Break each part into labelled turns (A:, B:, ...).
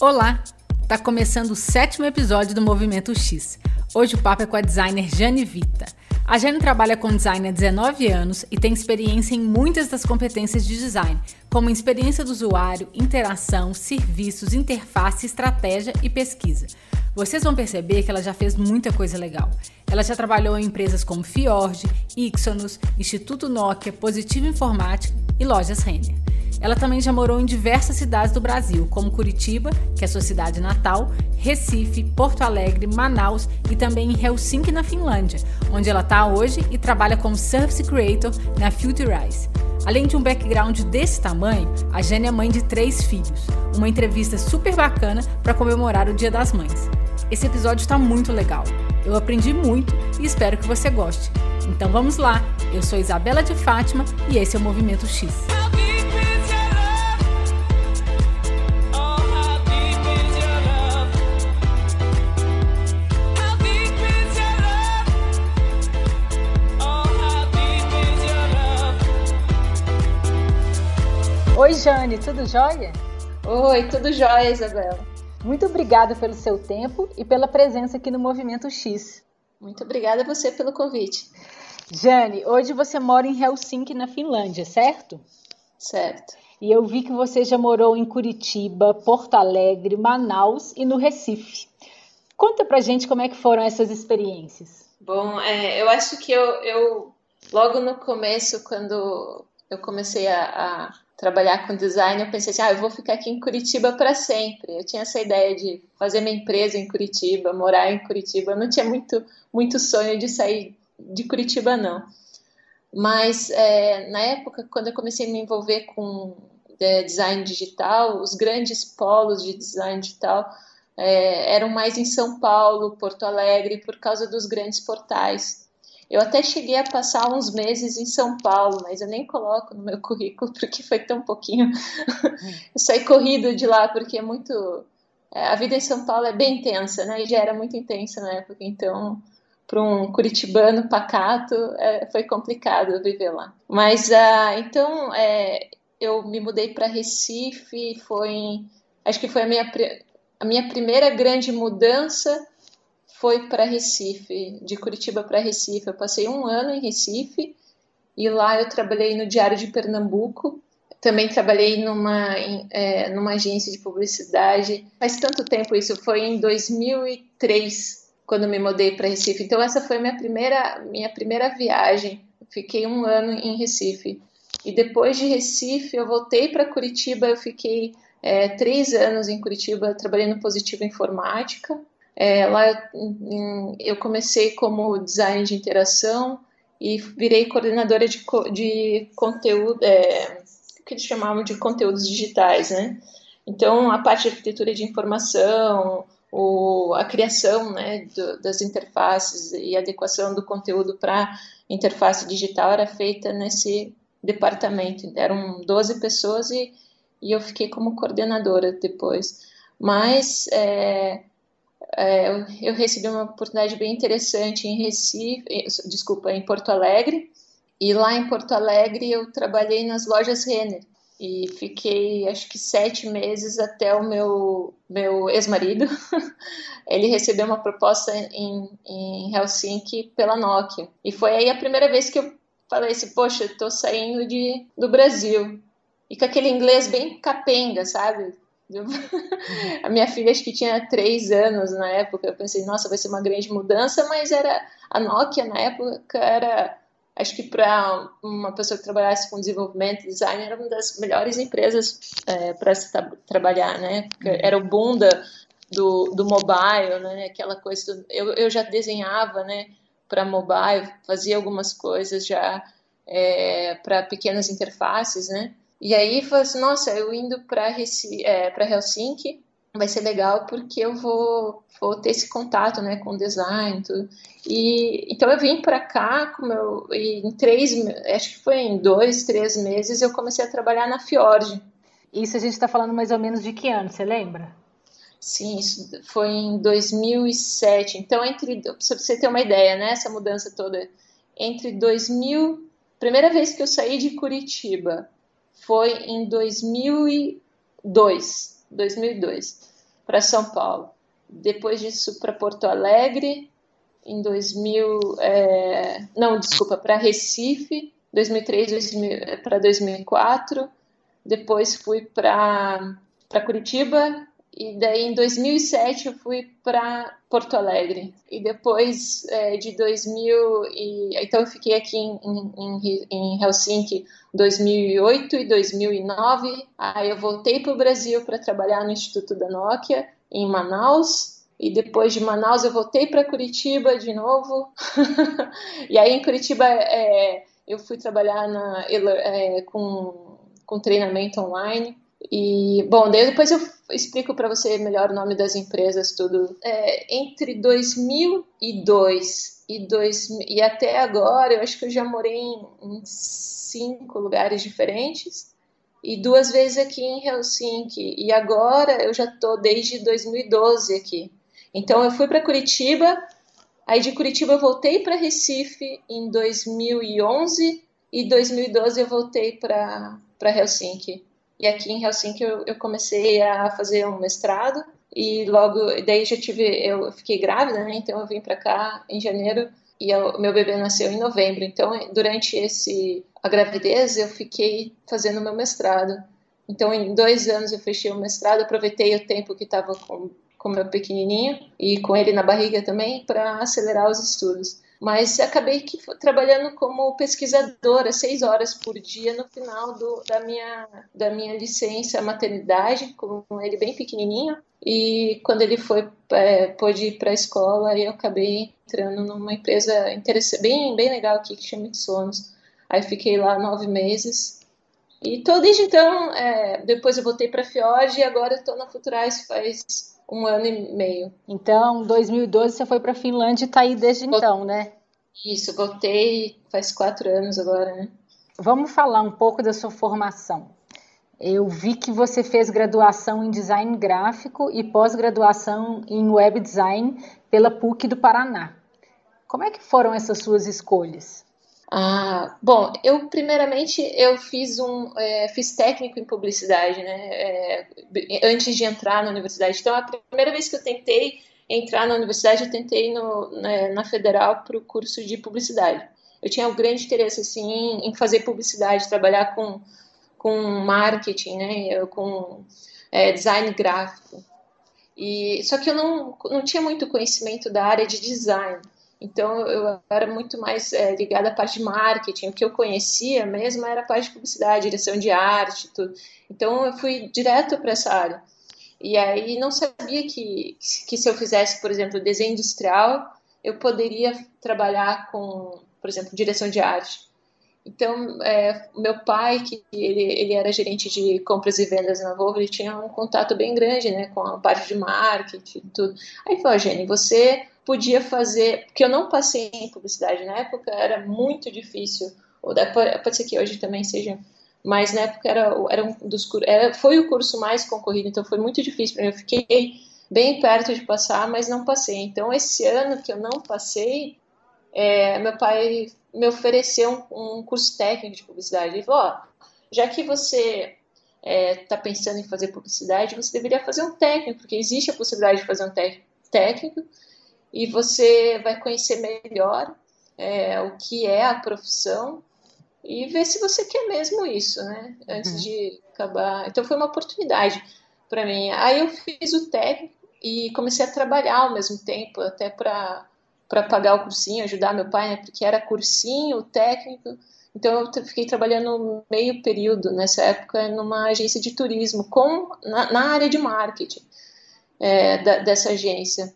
A: Olá! Tá começando o sétimo episódio do Movimento X. Hoje o papo é com a designer Jane Vita. A Jane trabalha com design há 19 anos e tem experiência em muitas das competências de design, como experiência do usuário, interação, serviços, interface, estratégia e pesquisa. Vocês vão perceber que ela já fez muita coisa legal. Ela já trabalhou em empresas como Fiord, Ixonos, Instituto Nokia, Positivo Informática e Lojas Renner. Ela também já morou em diversas cidades do Brasil, como Curitiba, que é sua cidade natal, Recife, Porto Alegre, Manaus e também em Helsinki, na Finlândia, onde ela está hoje e trabalha como Service Creator na Futurize. Além de um background desse tamanho, a Jane é mãe de três filhos. Uma entrevista super bacana para comemorar o Dia das Mães. Esse episódio está muito legal. Eu aprendi muito e espero que você goste. Então vamos lá. Eu sou Isabela de Fátima e esse é o Movimento X. Oi, Jane, tudo jóia?
B: Oi, tudo jóia, Isabela.
A: Muito obrigada pelo seu tempo e pela presença aqui no Movimento X.
B: Muito obrigada a você pelo convite.
A: Jane, hoje você mora em Helsinki, na Finlândia, certo?
B: Certo.
A: E eu vi que você já morou em Curitiba, Porto Alegre, Manaus e no Recife. Conta pra gente como é que foram essas experiências.
B: Bom, é, eu acho que eu, eu, logo no começo, quando eu comecei a, a trabalhar com design, eu pensei assim, ah, eu vou ficar aqui em Curitiba para sempre. Eu tinha essa ideia de fazer minha empresa em Curitiba, morar em Curitiba. Eu não tinha muito, muito sonho de sair de Curitiba, não. Mas é, na época, quando eu comecei a me envolver com é, design digital, os grandes polos de design digital é, eram mais em São Paulo, Porto Alegre, por causa dos grandes portais. Eu até cheguei a passar uns meses em São Paulo, mas eu nem coloco no meu currículo porque foi tão pouquinho. eu saí corrido de lá porque é muito. É, a vida em São Paulo é bem intensa, né? E já era muito intensa na época, então para um curitibano pacato é, foi complicado viver lá. Mas uh, então é, eu me mudei para Recife, foi acho que foi a minha a minha primeira grande mudança foi para Recife, de Curitiba para Recife. Eu passei um ano em Recife e lá eu trabalhei no Diário de Pernambuco. Também trabalhei numa, é, numa agência de publicidade. Faz tanto tempo isso, foi em 2003 quando me mudei para Recife. Então essa foi minha primeira minha primeira viagem. Fiquei um ano em Recife e depois de Recife eu voltei para Curitiba. Eu fiquei é, três anos em Curitiba trabalhando Positivo Informática é, lá eu, comecei como design de interação e virei coordenadora de, de conteúdo, é, que eles chamavam de conteúdos digitais, né? Então, a parte de arquitetura de informação, o, a criação né, do, das interfaces e adequação do conteúdo para interface digital era feita nesse departamento. Eram 12 pessoas e, e eu fiquei como coordenadora depois. Mas é, é, eu recebi uma oportunidade bem interessante em Recife, desculpa, em Porto Alegre. E lá em Porto Alegre eu trabalhei nas lojas Renner. E fiquei acho que sete meses até o meu meu ex-marido. Ele recebeu uma proposta em, em Helsinki pela Nokia. E foi aí a primeira vez que eu falei assim poxa estou saindo de do Brasil. E com aquele inglês bem capenga sabe a minha filha acho que tinha três anos na época. Eu pensei, nossa, vai ser uma grande mudança, mas era a Nokia na época era acho que para uma pessoa que trabalhasse com desenvolvimento, design, era uma das melhores empresas é, para se tra trabalhar, né? Uhum. Era o boom da, do, do mobile, né? Aquela coisa. Do, eu, eu já desenhava, né? Para mobile, fazia algumas coisas já é, para pequenas interfaces, né? E aí falei assim, nossa, eu indo para é, Helsinki vai ser legal porque eu vou, vou ter esse contato, né, com design, tudo. E então eu vim para cá com meu, e em três, acho que foi em dois, três meses eu comecei a trabalhar na Fiord.
A: Isso a gente está falando mais ou menos de que ano, você lembra?
B: Sim, isso foi em 2007. Então entre, para você ter uma ideia, né, essa mudança toda entre 2000, primeira vez que eu saí de Curitiba foi em 2002. 2002. para São Paulo. Depois disso, para Porto Alegre, em 2000, é, não, desculpa, para Recife, 2003 para 2004. Depois fui para Curitiba e daí em 2007 eu fui para Porto Alegre. E depois é, de 2000 e então eu fiquei aqui em, em, em Helsinki 2008 e 2009. Aí eu voltei para o Brasil para trabalhar no Instituto da Nokia em Manaus. E depois de Manaus eu voltei para Curitiba de novo. e aí em Curitiba é, eu fui trabalhar na, é, com, com treinamento online. E, bom, daí depois eu explico para você melhor o nome das empresas, tudo. É, entre 2002 e, dois, e até agora, eu acho que eu já morei em, em cinco lugares diferentes e duas vezes aqui em Helsinki. E agora eu já estou desde 2012 aqui. Então eu fui para Curitiba, aí de Curitiba eu voltei para Recife em 2011 e 2012 eu voltei para Helsinki. E aqui em Helsinki eu, eu, comecei a fazer um mestrado e logo daí já tive eu fiquei grávida, né? Então eu vim para cá em janeiro e o meu bebê nasceu em novembro. Então durante esse a gravidez eu fiquei fazendo meu mestrado. Então em dois anos eu fechei o mestrado, aproveitei o tempo que estava com com meu pequenininho e com ele na barriga também para acelerar os estudos mas acabei que, trabalhando como pesquisadora seis horas por dia no final do, da, minha, da minha licença maternidade, com ele bem pequenininho. E quando ele foi é, pôde ir para a escola, eu acabei entrando numa empresa bem, bem legal aqui que chama Sonos. Aí fiquei lá nove meses. E tô desde então, é, depois eu voltei para a Fiord e agora estou na Futurais faz um ano e meio.
A: Então, 2012 você foi para a Finlândia e está aí desde então, né?
B: Isso, voltei faz quatro anos agora, né?
A: Vamos falar um pouco da sua formação. Eu vi que você fez graduação em design gráfico e pós-graduação em web design pela PUC do Paraná. Como é que foram essas suas escolhas?
B: Ah, bom, eu primeiramente eu fiz um é, fiz técnico em publicidade, né? É, antes de entrar na universidade. Então a primeira vez que eu tentei entrar na universidade eu tentei no, né, na federal para o curso de publicidade. Eu tinha um grande interesse assim em fazer publicidade, trabalhar com com marketing, né? Com é, design gráfico. E só que eu não não tinha muito conhecimento da área de design. Então eu era muito mais é, ligada à parte de marketing. O que eu conhecia mesmo era a parte de publicidade, direção de arte, tudo. Então eu fui direto para essa área. E aí não sabia que, que se eu fizesse, por exemplo, desenho industrial, eu poderia trabalhar com, por exemplo, direção de arte. Então, é, meu pai, que ele, ele era gerente de compras e vendas na Volvo, ele tinha um contato bem grande, né, com a parte de marketing e tudo. Aí falou, Jenny, você podia fazer, porque eu não passei em publicidade na época, era muito difícil, ou pode ser que hoje também seja, mas na época era, era um dos era, foi o curso mais concorrido, então foi muito difícil para mim, eu fiquei bem perto de passar, mas não passei. Então esse ano que eu não passei, é, meu pai me ofereceu um, um, curso técnico de publicidade. Ele falou, ó, já que você está é, tá pensando em fazer publicidade, você deveria fazer um técnico, porque existe a possibilidade de fazer um técnico, e você vai conhecer melhor é, o que é a profissão e ver se você quer mesmo isso, né? Antes uhum. de acabar. Então foi uma oportunidade para mim. Aí eu fiz o técnico e comecei a trabalhar ao mesmo tempo, até para para pagar o cursinho, ajudar meu pai, né? Porque era cursinho, técnico. Então eu fiquei trabalhando meio período nessa época numa agência de turismo com na, na área de marketing é, da, dessa agência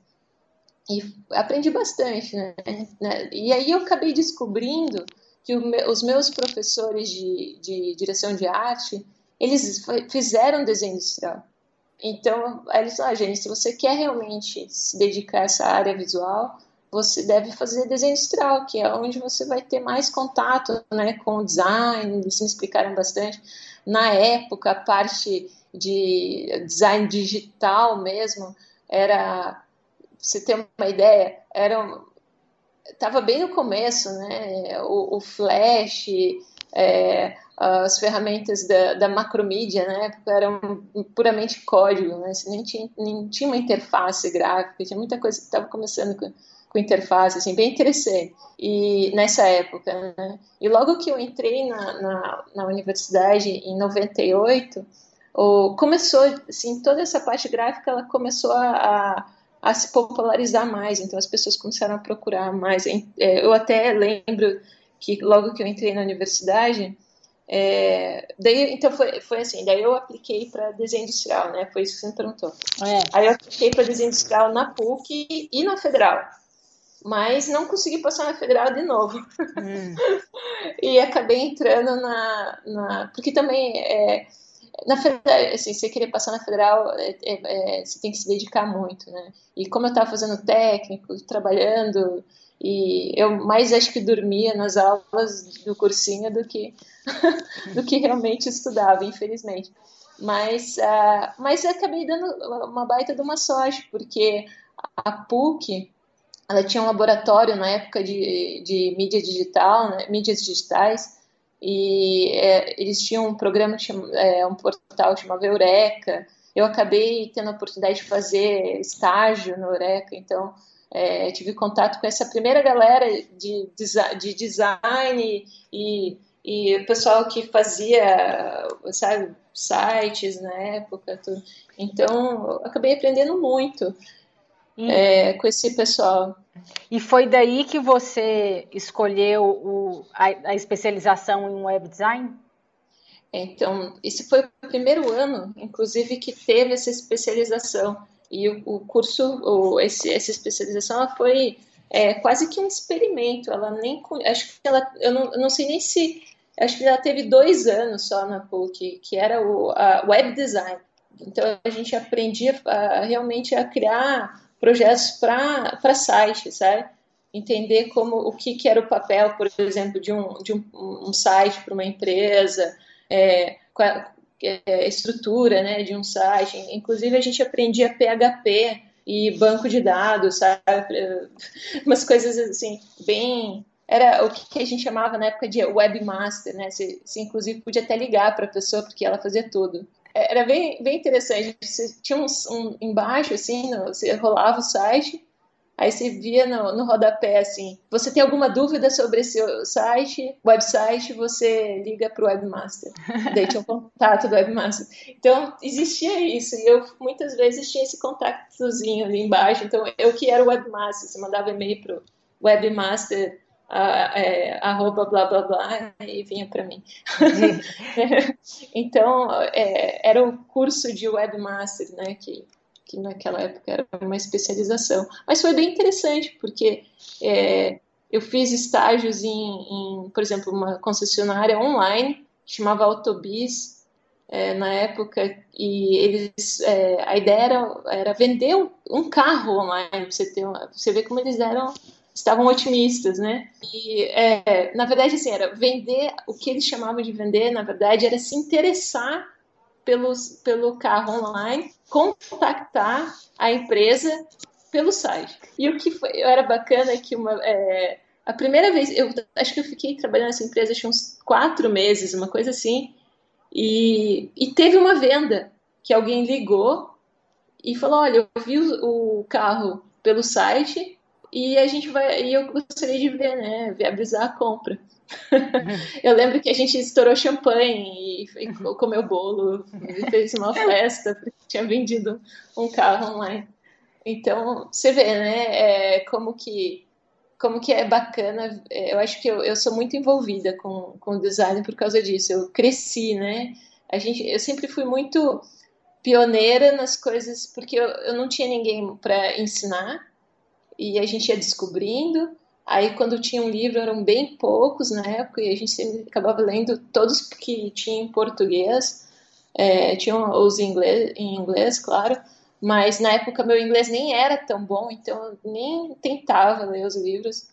B: e aprendi bastante, né? E aí eu acabei descobrindo que os meus professores de, de, direção de arte, eles fizeram desenho industrial. Então, eles falaram, ah, gente, se você quer realmente se dedicar a essa área visual, você deve fazer desenho industrial, que é onde você vai ter mais contato né, com o design, eles me explicaram bastante. Na época, a parte de design digital mesmo era você ter uma ideia, era estava bem no começo, né? O, o Flash, é, as ferramentas da, da macromídia, né, eram puramente código, né, você nem tinha, nem tinha uma interface gráfica, tinha muita coisa que estava começando com, com interface, assim, bem interessante, e nessa época, né, e logo que eu entrei na, na, na universidade, em 98, o, começou, assim, toda essa parte gráfica, ela começou a, a se popularizar mais, então as pessoas começaram a procurar mais, é, eu até lembro que logo que eu entrei na universidade, é, daí, então foi, foi assim, daí eu apliquei para desenho industrial, né? Foi isso que você me perguntou. É. Aí eu apliquei para desenho industrial na PUC e na Federal, mas não consegui passar na Federal de novo. Hum. e acabei entrando na, na porque também é, na Federal, assim, você querer passar na Federal, é, é, é, você tem que se dedicar muito, né? E como eu estava fazendo técnico, trabalhando e eu mais acho que dormia nas aulas do cursinho do que, do que realmente estudava, infelizmente. Mas, uh, mas acabei dando uma baita de uma sorte, porque a PUC ela tinha um laboratório na época de, de mídia digital, né, mídias digitais, e é, eles tinham um programa, é, um portal chamado Eureka. Eu acabei tendo a oportunidade de fazer estágio no Eureka, então é, tive contato com essa primeira galera de, de design e, e o pessoal que fazia, sabe, sites na época. Tudo. Então, acabei aprendendo muito hum. é, com esse pessoal.
A: E foi daí que você escolheu o, a, a especialização em web design?
B: Então, esse foi o primeiro ano, inclusive, que teve essa especialização. E o, o curso, o, esse, essa especialização, ela foi é, quase que um experimento. Ela nem, acho que ela, eu não, eu não sei nem se, acho que ela teve dois anos só na PUC, que era o a web design. Então a gente aprendia a, realmente a criar projetos para sites, sabe? Entender como o que, que era o papel, por exemplo, de um, de um, um site para uma empresa, é, é, estrutura né, de um site. Inclusive, a gente aprendia PHP e banco de dados, sabe? Umas coisas assim, bem. Era o que a gente chamava na época de webmaster, né? Você, você inclusive podia até ligar para a pessoa porque ela fazia tudo. Era bem, bem interessante. Você tinha um, um embaixo, assim, no, você rolava o site, Aí você via no, no rodapé assim: você tem alguma dúvida sobre esse site, website, você liga para o webmaster. Daí tinha um contato do webmaster. Então existia isso, e eu muitas vezes tinha esse contatozinho ali embaixo. Então eu que era o webmaster, você mandava e-mail para o webmaster. É, arroba blá blá blá e vinha para mim. então é, era o curso de webmaster, né, que que naquela época era uma especialização. Mas foi bem interessante, porque é, eu fiz estágios em, em, por exemplo, uma concessionária online, chamava Autobis, é, na época, e eles, é, a ideia era, era vender um, carro online, você, ter você vê como eles eram estavam otimistas, né? E é, na verdade assim era vender o que eles chamavam de vender, na verdade era se interessar pelos, pelo carro online, contactar a empresa pelo site. E o que foi, era bacana é que uma, é, a primeira vez, eu acho que eu fiquei trabalhando nessa empresa acho, uns quatro meses, uma coisa assim, e, e teve uma venda que alguém ligou e falou, olha, eu vi o, o carro pelo site e a gente vai, e eu gostaria de ver, né, viabilizar a compra. eu lembro que a gente estourou champanhe e, e comeu bolo e fez uma festa porque tinha vendido um carro online. Então, você vê, né, é, como que como que é bacana, é, eu acho que eu, eu sou muito envolvida com, com o design por causa disso, eu cresci, né, a gente, eu sempre fui muito pioneira nas coisas, porque eu, eu não tinha ninguém para ensinar, e a gente ia descobrindo. Aí, quando tinha um livro, eram bem poucos na época, e a gente acabava lendo todos que tinha em português, é, tinham os inglês, em inglês, claro, mas na época meu inglês nem era tão bom, então eu nem tentava ler os livros.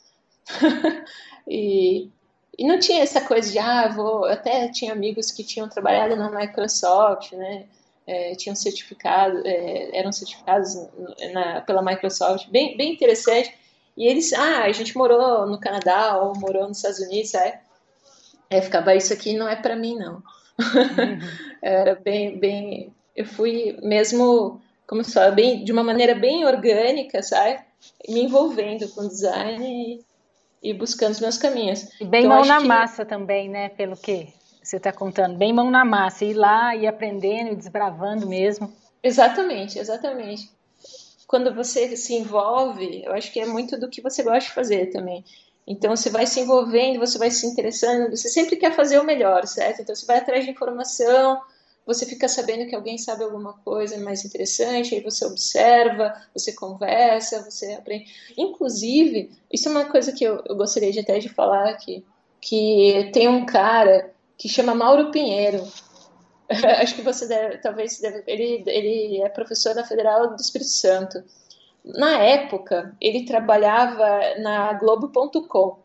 B: e, e não tinha essa coisa de, ah, vou. Eu até tinha amigos que tinham trabalhado na Microsoft, né? É, tinham certificado, é, eram certificados na, pela Microsoft, bem, bem interessante. E eles, ah, a gente morou no Canadá ou morou nos Estados Unidos, sabe? Aí ficava, isso aqui não é para mim, não. Uhum. Era bem, bem. Eu fui mesmo, como se fala, bem, de uma maneira bem orgânica, sabe? Me envolvendo com design e, e buscando os meus caminhos.
A: E bem então, mão na que... massa também, né? Pelo que você está contando. Bem mão na massa, ir lá e aprendendo e desbravando mesmo.
B: Exatamente, exatamente. Quando você se envolve, eu acho que é muito do que você gosta de fazer também. Então você vai se envolvendo, você vai se interessando, você sempre quer fazer o melhor, certo? Então você vai atrás de informação, você fica sabendo que alguém sabe alguma coisa mais interessante, aí você observa, você conversa, você aprende. Inclusive, isso é uma coisa que eu, eu gostaria de até de falar aqui, que tem um cara que chama Mauro Pinheiro. Acho que você deve, talvez deve, ele, ele é professor da Federal do Espírito Santo. Na época, ele trabalhava na Globo.com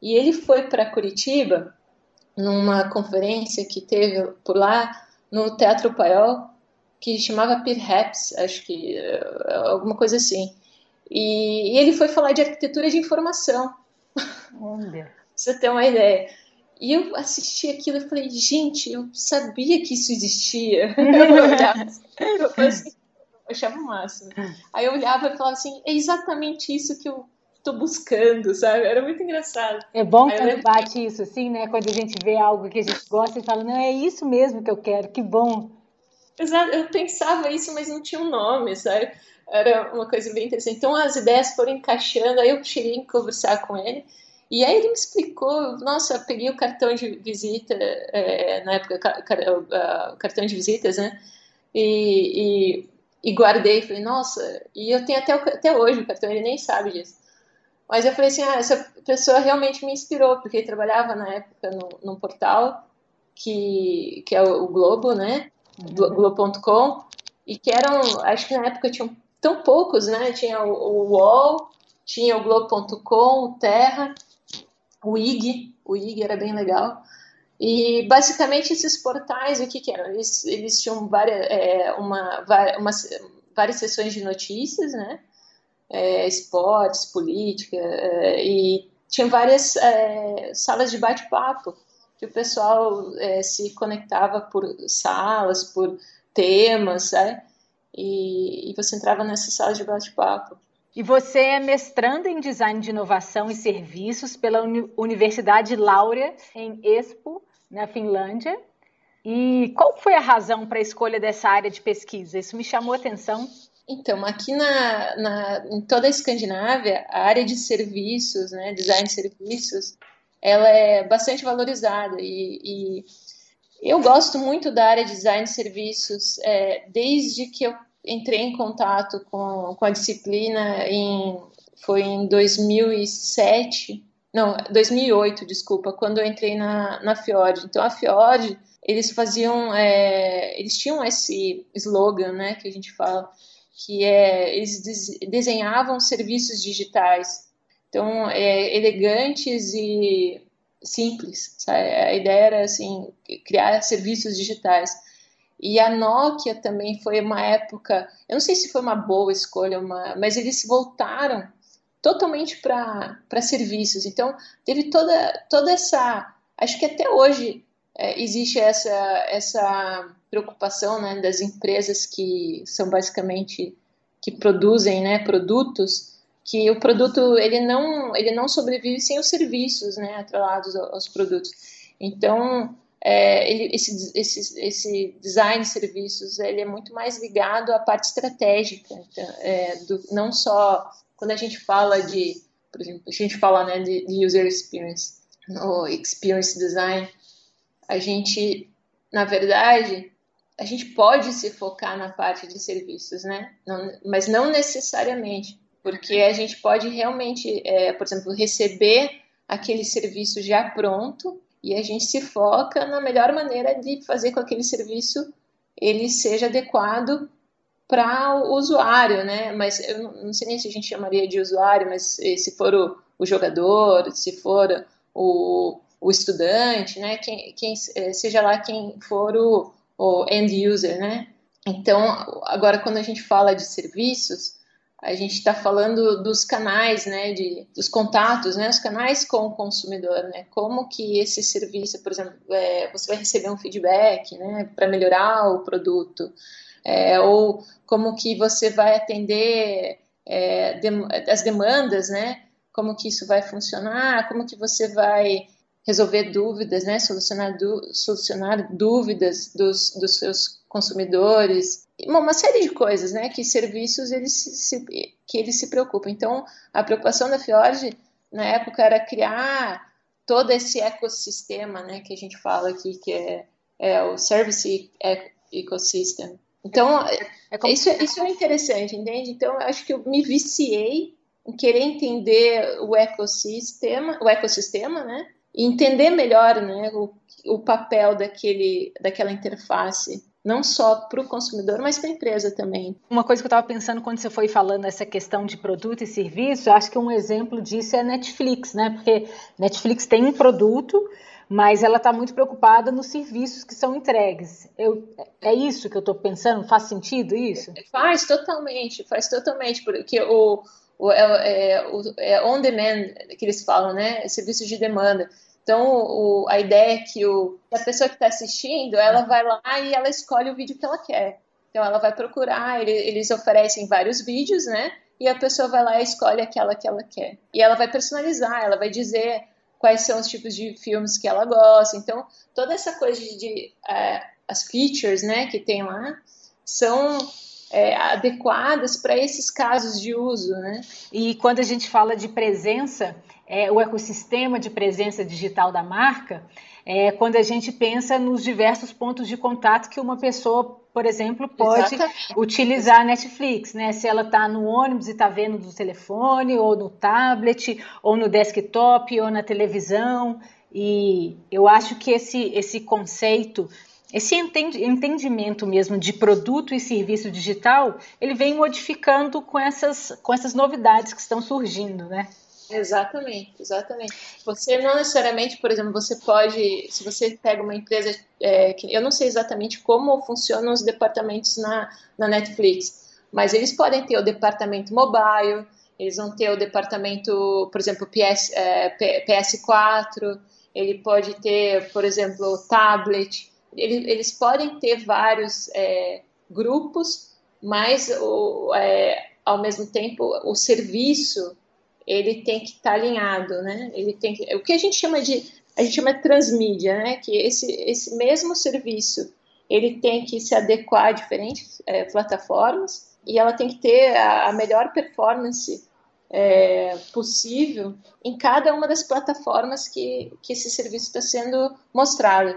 B: e ele foi para Curitiba numa conferência que teve por lá no Teatro Paiol que chamava Perhaps, acho que eh, alguma coisa assim. E, e ele foi falar de arquitetura de informação. Olha. você ter uma ideia. E eu assisti aquilo e falei, gente, eu sabia que isso existia. eu olhava, eu, assim, eu achava o máximo. Aí eu olhava e falava assim, é exatamente isso que eu tô buscando, sabe? Era muito engraçado.
A: É bom quando bate isso, assim, né? Quando a gente vê algo que a gente gosta e fala, não, é isso mesmo que eu quero, que bom.
B: Exato, eu pensava isso, mas não tinha um nome, sabe? Era uma coisa bem interessante. Então as ideias foram encaixando, aí eu cheguei a conversar com ele, e aí ele me explicou, nossa, eu peguei o cartão de visita, é, na época, o cartão de visitas, né? E, e e guardei. Falei, nossa, e eu tenho até, até hoje o cartão, ele nem sabe disso. Mas eu falei assim, ah, essa pessoa realmente me inspirou, porque ele trabalhava na época no, num portal que, que é o Globo, né? Uhum. Globo.com, e que eram, acho que na época tinham tão poucos, né? Tinha o, o UOL, tinha o Globo.com, o Terra, o IG, o IG era bem legal. E basicamente esses portais, o que, que eram? Eles, eles tinham várias, é, uma, uma, várias sessões de notícias, né? É, esportes, política, é, e tinha várias é, salas de bate-papo, que o pessoal é, se conectava por salas, por temas, sabe? E, e você entrava nessas salas de bate-papo.
A: E você é mestrando em Design de Inovação e Serviços pela Universidade Laurea, em Espoo, na Finlândia. E qual foi a razão para a escolha dessa área de pesquisa? Isso me chamou a atenção.
B: Então, aqui na, na, em toda a Escandinávia, a área de serviços, né, design de serviços, ela é bastante valorizada e, e eu gosto muito da área de design de serviços é, desde que eu entrei em contato com, com a disciplina em, foi em 2007 não, 2008, desculpa, quando eu entrei na, na Fjord. Então, a Fjord, eles faziam, é, eles tinham esse slogan, né, que a gente fala, que é, eles desenhavam serviços digitais. Então, é, elegantes e simples, sabe? A ideia era, assim, criar serviços digitais. E a Nokia também foi uma época, eu não sei se foi uma boa escolha, uma, mas eles voltaram totalmente para serviços. Então, teve toda, toda essa. Acho que até hoje é, existe essa, essa preocupação né, das empresas que são basicamente que produzem né, produtos que o produto ele não ele não sobrevive sem os serviços né atrelados aos produtos então é, ele, esse, esse, esse design de serviços ele é muito mais ligado à parte estratégica então, é, do, não só quando a gente fala de, por exemplo, a gente fala né, de, de user experience ou experience design, a gente, na verdade, a gente pode se focar na parte de serviços, né? Não, mas não necessariamente, porque a gente pode realmente, é, por exemplo, receber aquele serviço já pronto e a gente se foca na melhor maneira de fazer com que aquele serviço ele seja adequado para o usuário, né? Mas eu não sei nem se a gente chamaria de usuário, mas eh, se for o, o jogador, se for o, o estudante, né? Quem, quem, eh, seja lá quem for o, o end user, né? Então, agora quando a gente fala de serviços, a gente está falando dos canais, né, de, dos contatos, né, os canais com o consumidor, né, como que esse serviço, por exemplo, é, você vai receber um feedback, né, para melhorar o produto, é, ou como que você vai atender é, as demandas, né, como que isso vai funcionar, como que você vai resolver dúvidas, né, solucionar, solucionar dúvidas dos, dos seus consumidores, uma série de coisas, né, que serviços eles se, que eles se preocupam. Então, a preocupação da Fiord na época era criar todo esse ecossistema, né, que a gente fala aqui que é, é o service ecosystem. Então, é, é como... isso, isso é interessante, entende? Então, eu acho que eu me viciei em querer entender o ecossistema, o ecossistema, né? E entender melhor, né, o, o papel daquele, daquela interface não só para o consumidor, mas para a empresa também.
A: Uma coisa que eu estava pensando quando você foi falando essa questão de produto e serviço, acho que um exemplo disso é a Netflix, né? Porque Netflix tem um produto, mas ela está muito preocupada nos serviços que são entregues. Eu, é isso que eu estou pensando? Faz sentido isso?
B: Faz totalmente, faz totalmente, porque o, o, é, é, o é on demand que eles falam, né? Serviço de demanda. Então, o, a ideia é que o, a pessoa que está assistindo, ela vai lá e ela escolhe o vídeo que ela quer. Então, ela vai procurar, ele, eles oferecem vários vídeos, né? E a pessoa vai lá e escolhe aquela que ela quer. E ela vai personalizar, ela vai dizer quais são os tipos de filmes que ela gosta. Então, toda essa coisa de, de é, as features, né, que tem lá, são é, adequadas para esses casos de uso, né?
A: E quando a gente fala de presença, é, o ecossistema de presença digital da marca, é quando a gente pensa nos diversos pontos de contato que uma pessoa, por exemplo, pode Exatamente. utilizar a Netflix, né? Se ela está no ônibus e está vendo no telefone, ou no tablet, ou no desktop, ou na televisão. E eu acho que esse, esse conceito esse entendimento mesmo de produto e serviço digital, ele vem modificando com essas, com essas novidades que estão surgindo, né?
B: Exatamente, exatamente. Você não necessariamente, por exemplo, você pode, se você pega uma empresa, é, que eu não sei exatamente como funcionam os departamentos na, na Netflix, mas eles podem ter o departamento mobile, eles vão ter o departamento, por exemplo, PS, é, PS4, ele pode ter, por exemplo, tablet, ele, eles podem ter vários é, grupos, mas o, é, ao mesmo tempo o serviço ele tem que estar tá alinhado, né? Ele tem que, o que a gente chama de a gente chama de transmídia, né? Que esse esse mesmo serviço ele tem que se adequar a diferentes é, plataformas e ela tem que ter a, a melhor performance é, possível em cada uma das plataformas que, que esse serviço está sendo mostrado.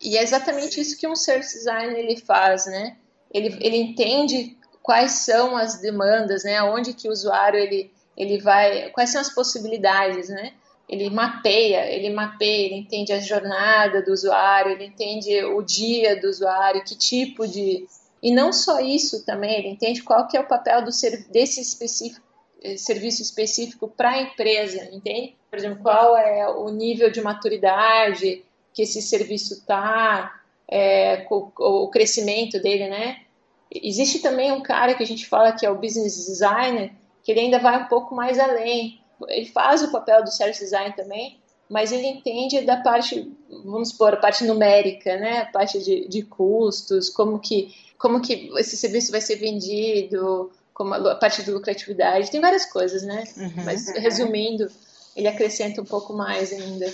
B: E é exatamente isso que um service designer ele faz, né? Ele, ele entende quais são as demandas, né? Onde que o usuário ele ele vai, quais são as possibilidades, né? Ele mapeia, ele mapeia, ele entende a jornada do usuário, ele entende o dia do usuário, que tipo de e não só isso também, ele entende qual que é o papel do desse específico eh, serviço específico para a empresa, entende? Por exemplo, qual é o nível de maturidade que esse serviço está, é, o, o crescimento dele, né? Existe também um cara que a gente fala que é o business designer, que ele ainda vai um pouco mais além. Ele faz o papel do service design também, mas ele entende da parte, vamos supor, a parte numérica, né? A parte de, de custos, como que, como que esse serviço vai ser vendido, como a, parte de lucratividade, tem várias coisas, né? Uhum. Mas resumindo, ele acrescenta um pouco mais ainda.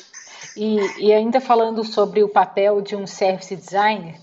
A: E, e ainda falando sobre o papel de um service designer,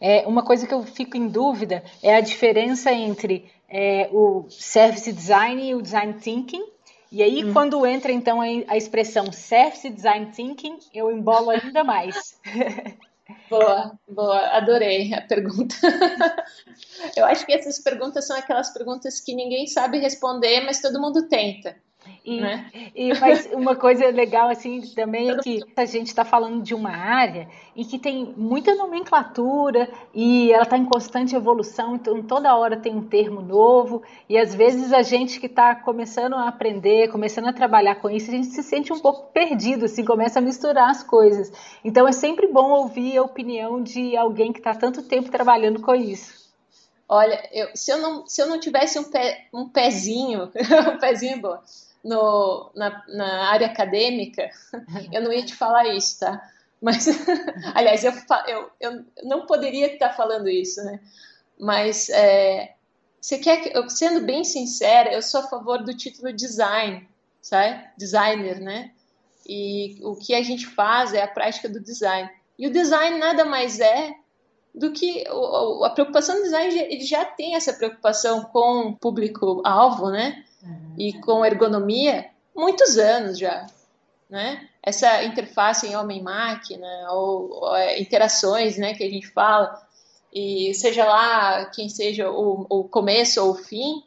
A: é, uma coisa que eu fico em dúvida é a diferença entre é, o service design e o design thinking. E aí, hum. quando entra então a, expressão service design thinking, eu embolo ainda mais.
B: Boa, boa, adorei a pergunta. eu acho que essas perguntas são aquelas perguntas que ninguém sabe responder, mas todo mundo tenta.
A: E, né? e mas uma coisa legal assim também é que a gente está falando de uma área em que tem muita nomenclatura e ela está em constante evolução, então toda hora tem um termo novo e às vezes a gente que está começando a aprender, começando a trabalhar com isso, a gente se sente um pouco perdido, assim, começa a misturar as coisas. Então é sempre bom ouvir a opinião de alguém que está tanto tempo trabalhando com isso.
B: Olha, eu, se, eu não, se eu não tivesse um, pé, um pezinho, um pezinho bom, no, na, na área acadêmica, eu não ia te falar isso, tá? Mas, aliás, eu, eu, eu não poderia estar falando isso, né? Mas, é, você quer que, eu, sendo bem sincera, eu sou a favor do título design, sabe? Designer, né? E o que a gente faz é a prática do design. E o design nada mais é do que a preocupação do design, ele já tem essa preocupação com o público-alvo, né? Uhum. E com ergonomia, muitos anos já, né? Essa interface em homem-máquina, ou, ou, é, interações, né, que a gente fala, e seja lá quem seja o, o começo ou o fim,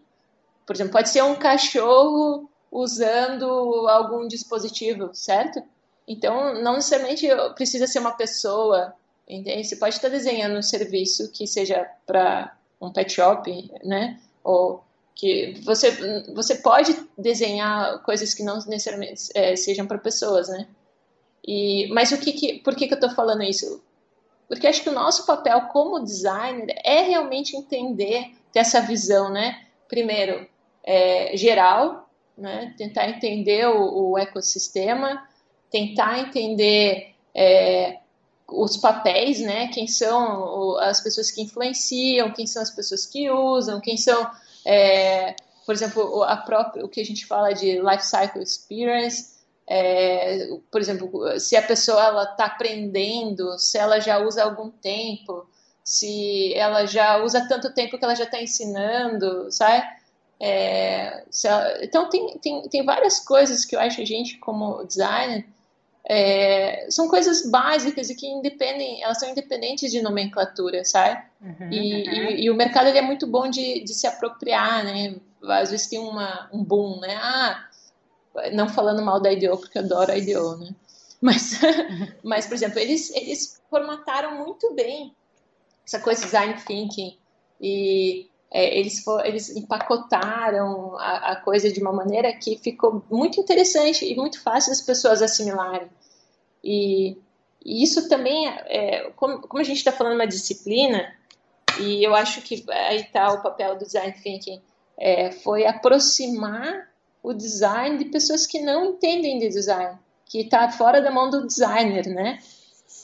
B: por exemplo, pode ser um cachorro usando algum dispositivo, certo? Então, não necessariamente precisa ser uma pessoa Entende? Você pode estar desenhando um serviço que seja para um pet shop, né? Ou que você, você pode desenhar coisas que não necessariamente é, sejam para pessoas, né? E, mas o que, que por que, que eu estou falando isso? Porque acho que o nosso papel como designer é realmente entender, ter essa visão, né? Primeiro, é, geral, né? Tentar entender o, o ecossistema, tentar entender é, os papéis, né? Quem são as pessoas que influenciam, quem são as pessoas que usam, quem são, é, por exemplo, a própria, o que a gente fala de life cycle experience. É, por exemplo, se a pessoa está aprendendo, se ela já usa algum tempo, se ela já usa tanto tempo que ela já está ensinando, sabe? É, ela, então tem, tem, tem várias coisas que eu acho a gente como designer é, são coisas básicas e que independem, elas são independentes de nomenclatura, sabe? Uhum, e, uhum. E, e, o mercado ele é muito bom de, de se apropriar, né? Às vezes tem uma, um boom, né? Ah, não falando mal da IDEO, porque eu adoro a IDEO, né? Mas, mas por exemplo, eles, eles formataram muito bem essa coisa de design thinking e é, eles, for, eles empacotaram a, a, coisa de uma maneira que ficou muito interessante e muito fácil das pessoas assimilarem. E, e isso também, é, como, como, a gente está falando uma disciplina, e eu acho que aí está o papel do design thinking, é, foi aproximar o design de pessoas que não entendem de design, que está fora da mão do designer, né?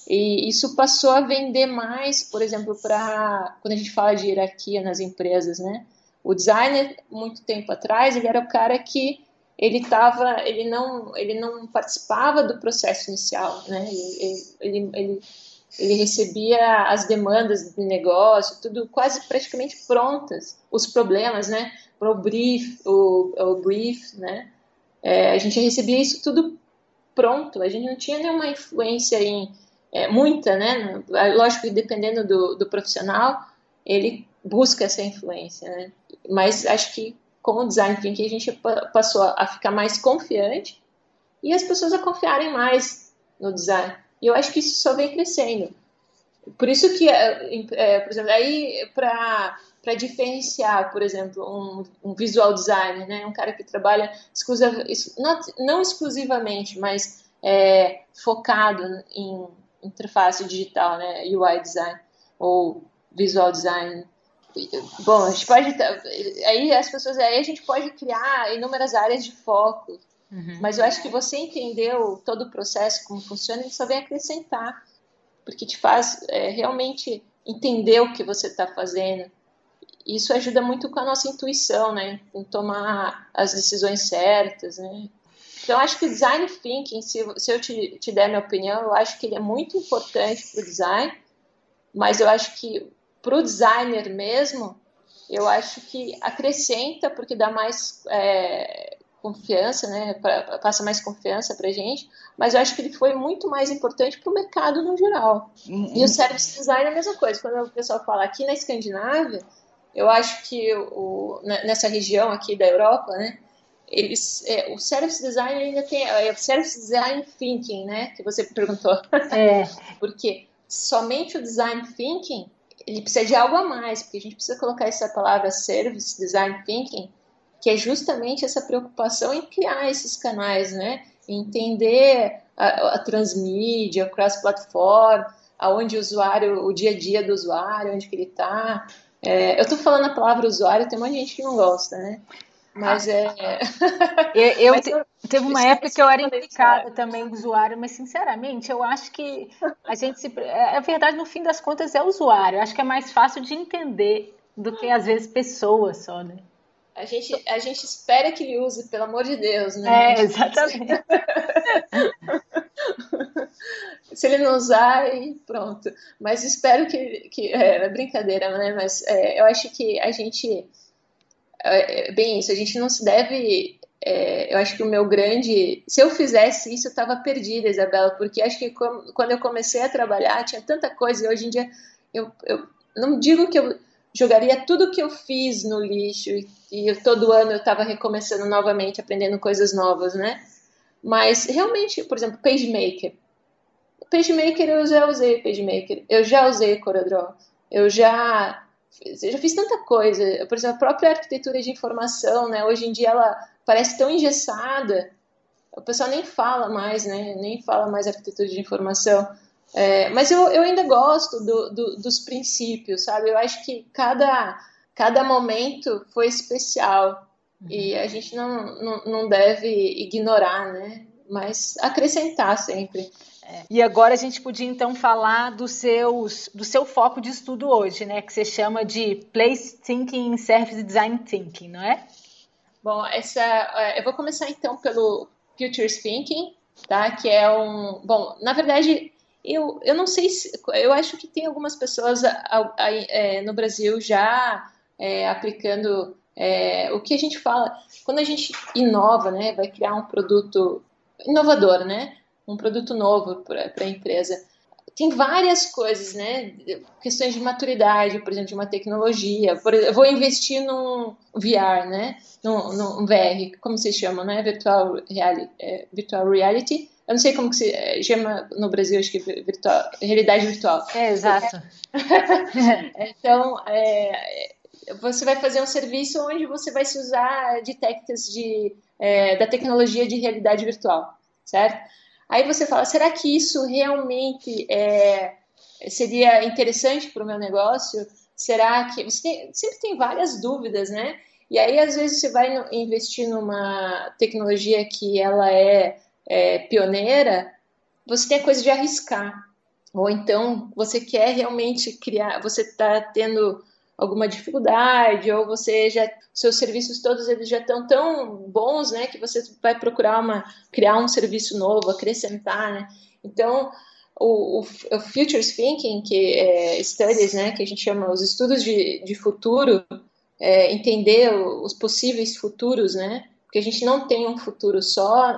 B: E isso passou a vender mais, por exemplo, para quando a gente fala de hierarquia nas empresas, né? O designer, muito tempo atrás, ele era o cara que ele tava, ele não, ele não participava do processo inicial, né? Ele, ele, ele, ele recebia as demandas do negócio, tudo quase praticamente prontas, os problemas, né? O brief, o, o brief, né? É, a gente recebia isso tudo pronto, a gente não tinha nenhuma influência em é, muita, né? Lógico que dependendo do, do profissional, ele busca essa influência, né? Mas acho que com o design thinking a gente passou a ficar mais confiante e as pessoas a confiarem mais no design. E eu acho que isso só vem crescendo. Por isso que, é, é por exemplo, aí para para diferenciar, por exemplo, um, um, visual designer, né, um cara que trabalha exclusiva, não, não exclusivamente, mas é, focado em interface digital, né? UI design ou visual design. Bom, a gente pode aí as pessoas aí a gente pode criar inúmeras áreas de foco, uhum. mas eu acho que você entendeu todo o processo como funciona, ele só vem acrescentar, porque te faz é, realmente entender o que você está fazendo. Isso ajuda muito com a nossa intuição, né? Em tomar as decisões certas, né? Então, acho que o design thinking, se, se eu te, te der minha opinião, eu acho que ele é muito importante para o design, mas eu acho que para o designer mesmo, eu acho que acrescenta, porque dá mais é, confiança, né, passa mais confiança para a gente, mas eu acho que ele foi muito mais importante para o mercado no geral. Uhum. E o service design é a mesma coisa. Quando o pessoal fala aqui na Escandinávia, eu acho que o, nessa região aqui da Europa, né, eles, é, o service design ainda tem é, o service design thinking, né? Que você perguntou. É. porque somente o design thinking ele precisa de algo a mais, porque a gente precisa colocar essa palavra service design thinking, que é justamente essa preocupação em criar esses canais, né? Entender a, a transmídia, cross-platform, aonde o usuário, o dia a dia do usuário, onde que ele está, É, eu estou falando a palavra usuário, tem uma gente que não gosta, né? Mas é.
A: eu, eu, teve uma época que eu era implicada também do usuário, mas sinceramente eu acho que a gente se. É, a verdade, no fim das contas, é o usuário. Eu acho que é mais fácil de entender do que às vezes pessoas só, né?
B: A gente, a gente espera que ele use, pelo amor de Deus, né?
A: É, exatamente.
B: Se ele não usar, pronto. Mas espero que. que é, é brincadeira, né? Mas é, eu acho que a gente. É, é, bem isso, a gente não se deve. É, eu acho que o meu grande. Se eu fizesse isso, eu estava perdida, Isabela, porque acho que quando eu comecei a trabalhar tinha tanta coisa e hoje em dia eu, eu não digo que eu jogaria tudo que eu fiz no lixo e, e todo ano eu estava recomeçando novamente, aprendendo coisas novas, né? Mas realmente, por exemplo, PageMaker. PageMaker eu já usei PageMaker, eu já usei CorelDRAW, eu já eu já fiz tanta coisa. Por exemplo, a própria arquitetura de informação, né? Hoje em dia ela parece tão engessada. O pessoal nem fala mais, né? Nem fala mais arquitetura de informação. É, mas eu, eu ainda gosto do, do, dos princípios, sabe? Eu acho que cada, cada momento foi especial uhum. e a gente não, não, não deve ignorar, né? Mas acrescentar sempre.
A: E agora a gente podia então falar dos seus, do seu foco de estudo hoje, né? Que você chama de Place Thinking Service Design Thinking, não é?
B: Bom, essa, é, eu vou começar então pelo Futures Thinking, tá? Que é um, bom, na verdade eu, eu não sei se. Eu acho que tem algumas pessoas a, a, a, é, no Brasil já é, aplicando é, o que a gente fala. Quando a gente inova, né, vai criar um produto inovador, né? Um produto novo para a empresa. Tem várias coisas, né? Questões de maturidade, por exemplo, de uma tecnologia. Por, eu vou investir num VR, né? Num, num VR, como se chama, né? Virtual Reality. É, virtual reality eu não sei como que se eh, chama no Brasil, acho que virtual, realidade virtual.
A: É, exato.
B: então, é, você vai fazer um serviço onde você vai se usar de técnicas de, é, da tecnologia de realidade virtual, certo? Aí você fala, será que isso realmente é, seria interessante para o meu negócio? Será que... Você tem, sempre tem várias dúvidas, né? E aí, às vezes, você vai investir numa tecnologia que ela é é, pioneira, você tem a coisa de arriscar. Ou então você quer realmente criar, você está tendo alguma dificuldade, ou você já, seus serviços todos eles já estão tão bons, né, que você vai procurar uma, criar um serviço novo, acrescentar, né? Então, o, o, o Futures Thinking, que é studies, né, que a gente chama os estudos de, de futuro, é, entender os possíveis futuros, né, porque a gente não tem um futuro só,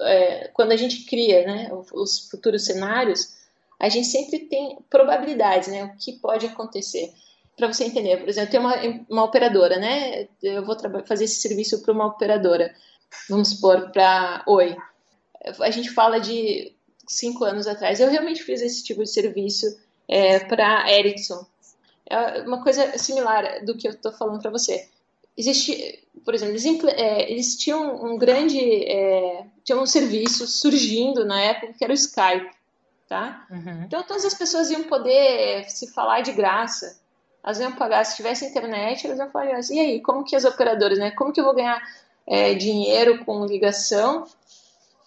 B: é, quando a gente cria né, os futuros cenários, a gente sempre tem probabilidades, né, o que pode acontecer. Para você entender, por exemplo, tem uma, uma operadora, né, eu vou fazer esse serviço para uma operadora, vamos supor, para Oi. A gente fala de cinco anos atrás, eu realmente fiz esse tipo de serviço é, para Ericsson. É uma coisa similar do que eu estou falando para você existe, por exemplo, eles, é, eles tinham um grande, é, tinham um serviço surgindo na época que era o Skype, tá? Uhum. Então todas as pessoas iam poder se falar de graça, elas iam pagar, se tivesse internet, elas iam falar assim, e aí, como que as operadoras, né, como que eu vou ganhar é, dinheiro com ligação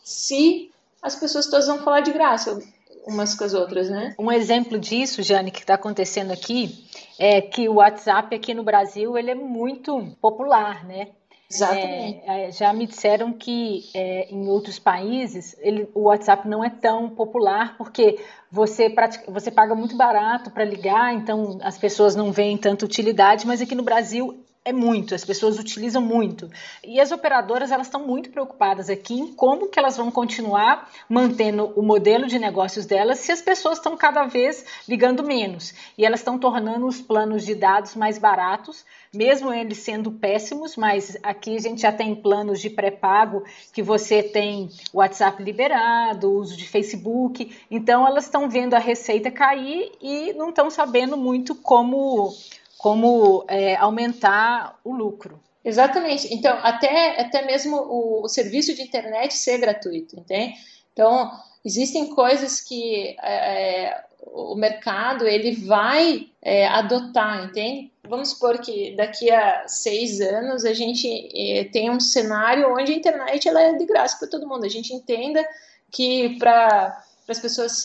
B: se as pessoas todas vão falar de graça? umas com as outras, né?
A: Um exemplo disso, Jane, que está acontecendo aqui, é que o WhatsApp aqui no Brasil ele é muito popular, né?
B: Exatamente.
A: É, é já me disseram que é, em outros países ele, o WhatsApp não é tão popular porque você, pratica, você paga muito barato para ligar, então as pessoas não veem tanta utilidade, mas aqui no Brasil é muito, as pessoas utilizam muito. E as operadoras elas estão muito preocupadas aqui em como que elas vão continuar mantendo o modelo de negócios delas se as pessoas estão cada vez ligando menos. E elas estão tornando os planos de dados mais baratos, mesmo eles sendo péssimos, mas aqui a gente já tem planos de pré-pago que você tem WhatsApp liberado, uso de Facebook. Então elas estão vendo a receita cair e não estão sabendo muito como como é, aumentar o lucro.
B: Exatamente. Então, até, até mesmo o, o, serviço de internet ser gratuito, entende? Então, existem coisas que é, é o mercado ele vai é, adotar, entende? vamos supor que daqui a seis anos a gente eh, tem um cenário onde a internet ela é de graça para todo mundo. A gente entenda que para as pessoas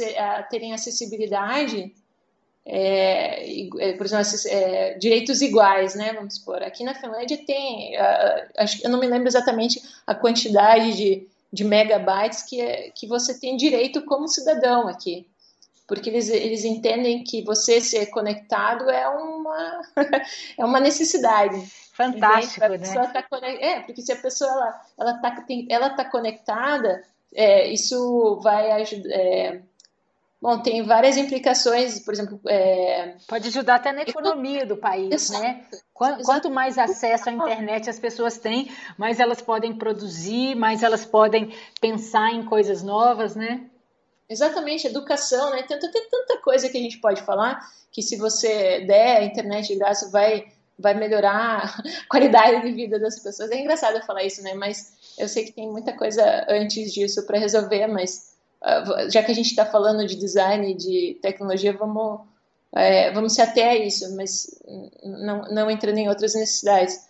B: terem acessibilidade, é, é, por exemplo, é, direitos iguais, né? Vamos supor. Aqui na Finlândia tem, acho, eu não me lembro exatamente a quantidade de, de megabytes que, é, que você tem direito como cidadão aqui porque eles, eles entendem que você ser conectado é uma, é uma necessidade.
A: Fantástico, né?
B: Tá. É, porque se a pessoa ela, ela tá, tem, ela tá conectada, é, isso vai ajudar. Bom, tem várias implicações, por exemplo. É...
A: Pode ajudar até na economia do país, Exato. né? Quanto, mais acesso à internet as pessoas têm, mais elas podem produzir, mais elas podem pensar em coisas novas, né?
B: Exatamente, educação, né? Tem, tem tanta coisa que a gente pode falar que se você der a internet de graça vai vai melhorar a qualidade de vida das pessoas. É engraçado eu falar isso, né? Mas eu sei que tem muita coisa antes disso para resolver, mas já que a gente está falando de design de tecnologia, vamos, é, vamos se a isso, mas não, não entrando em outras necessidades.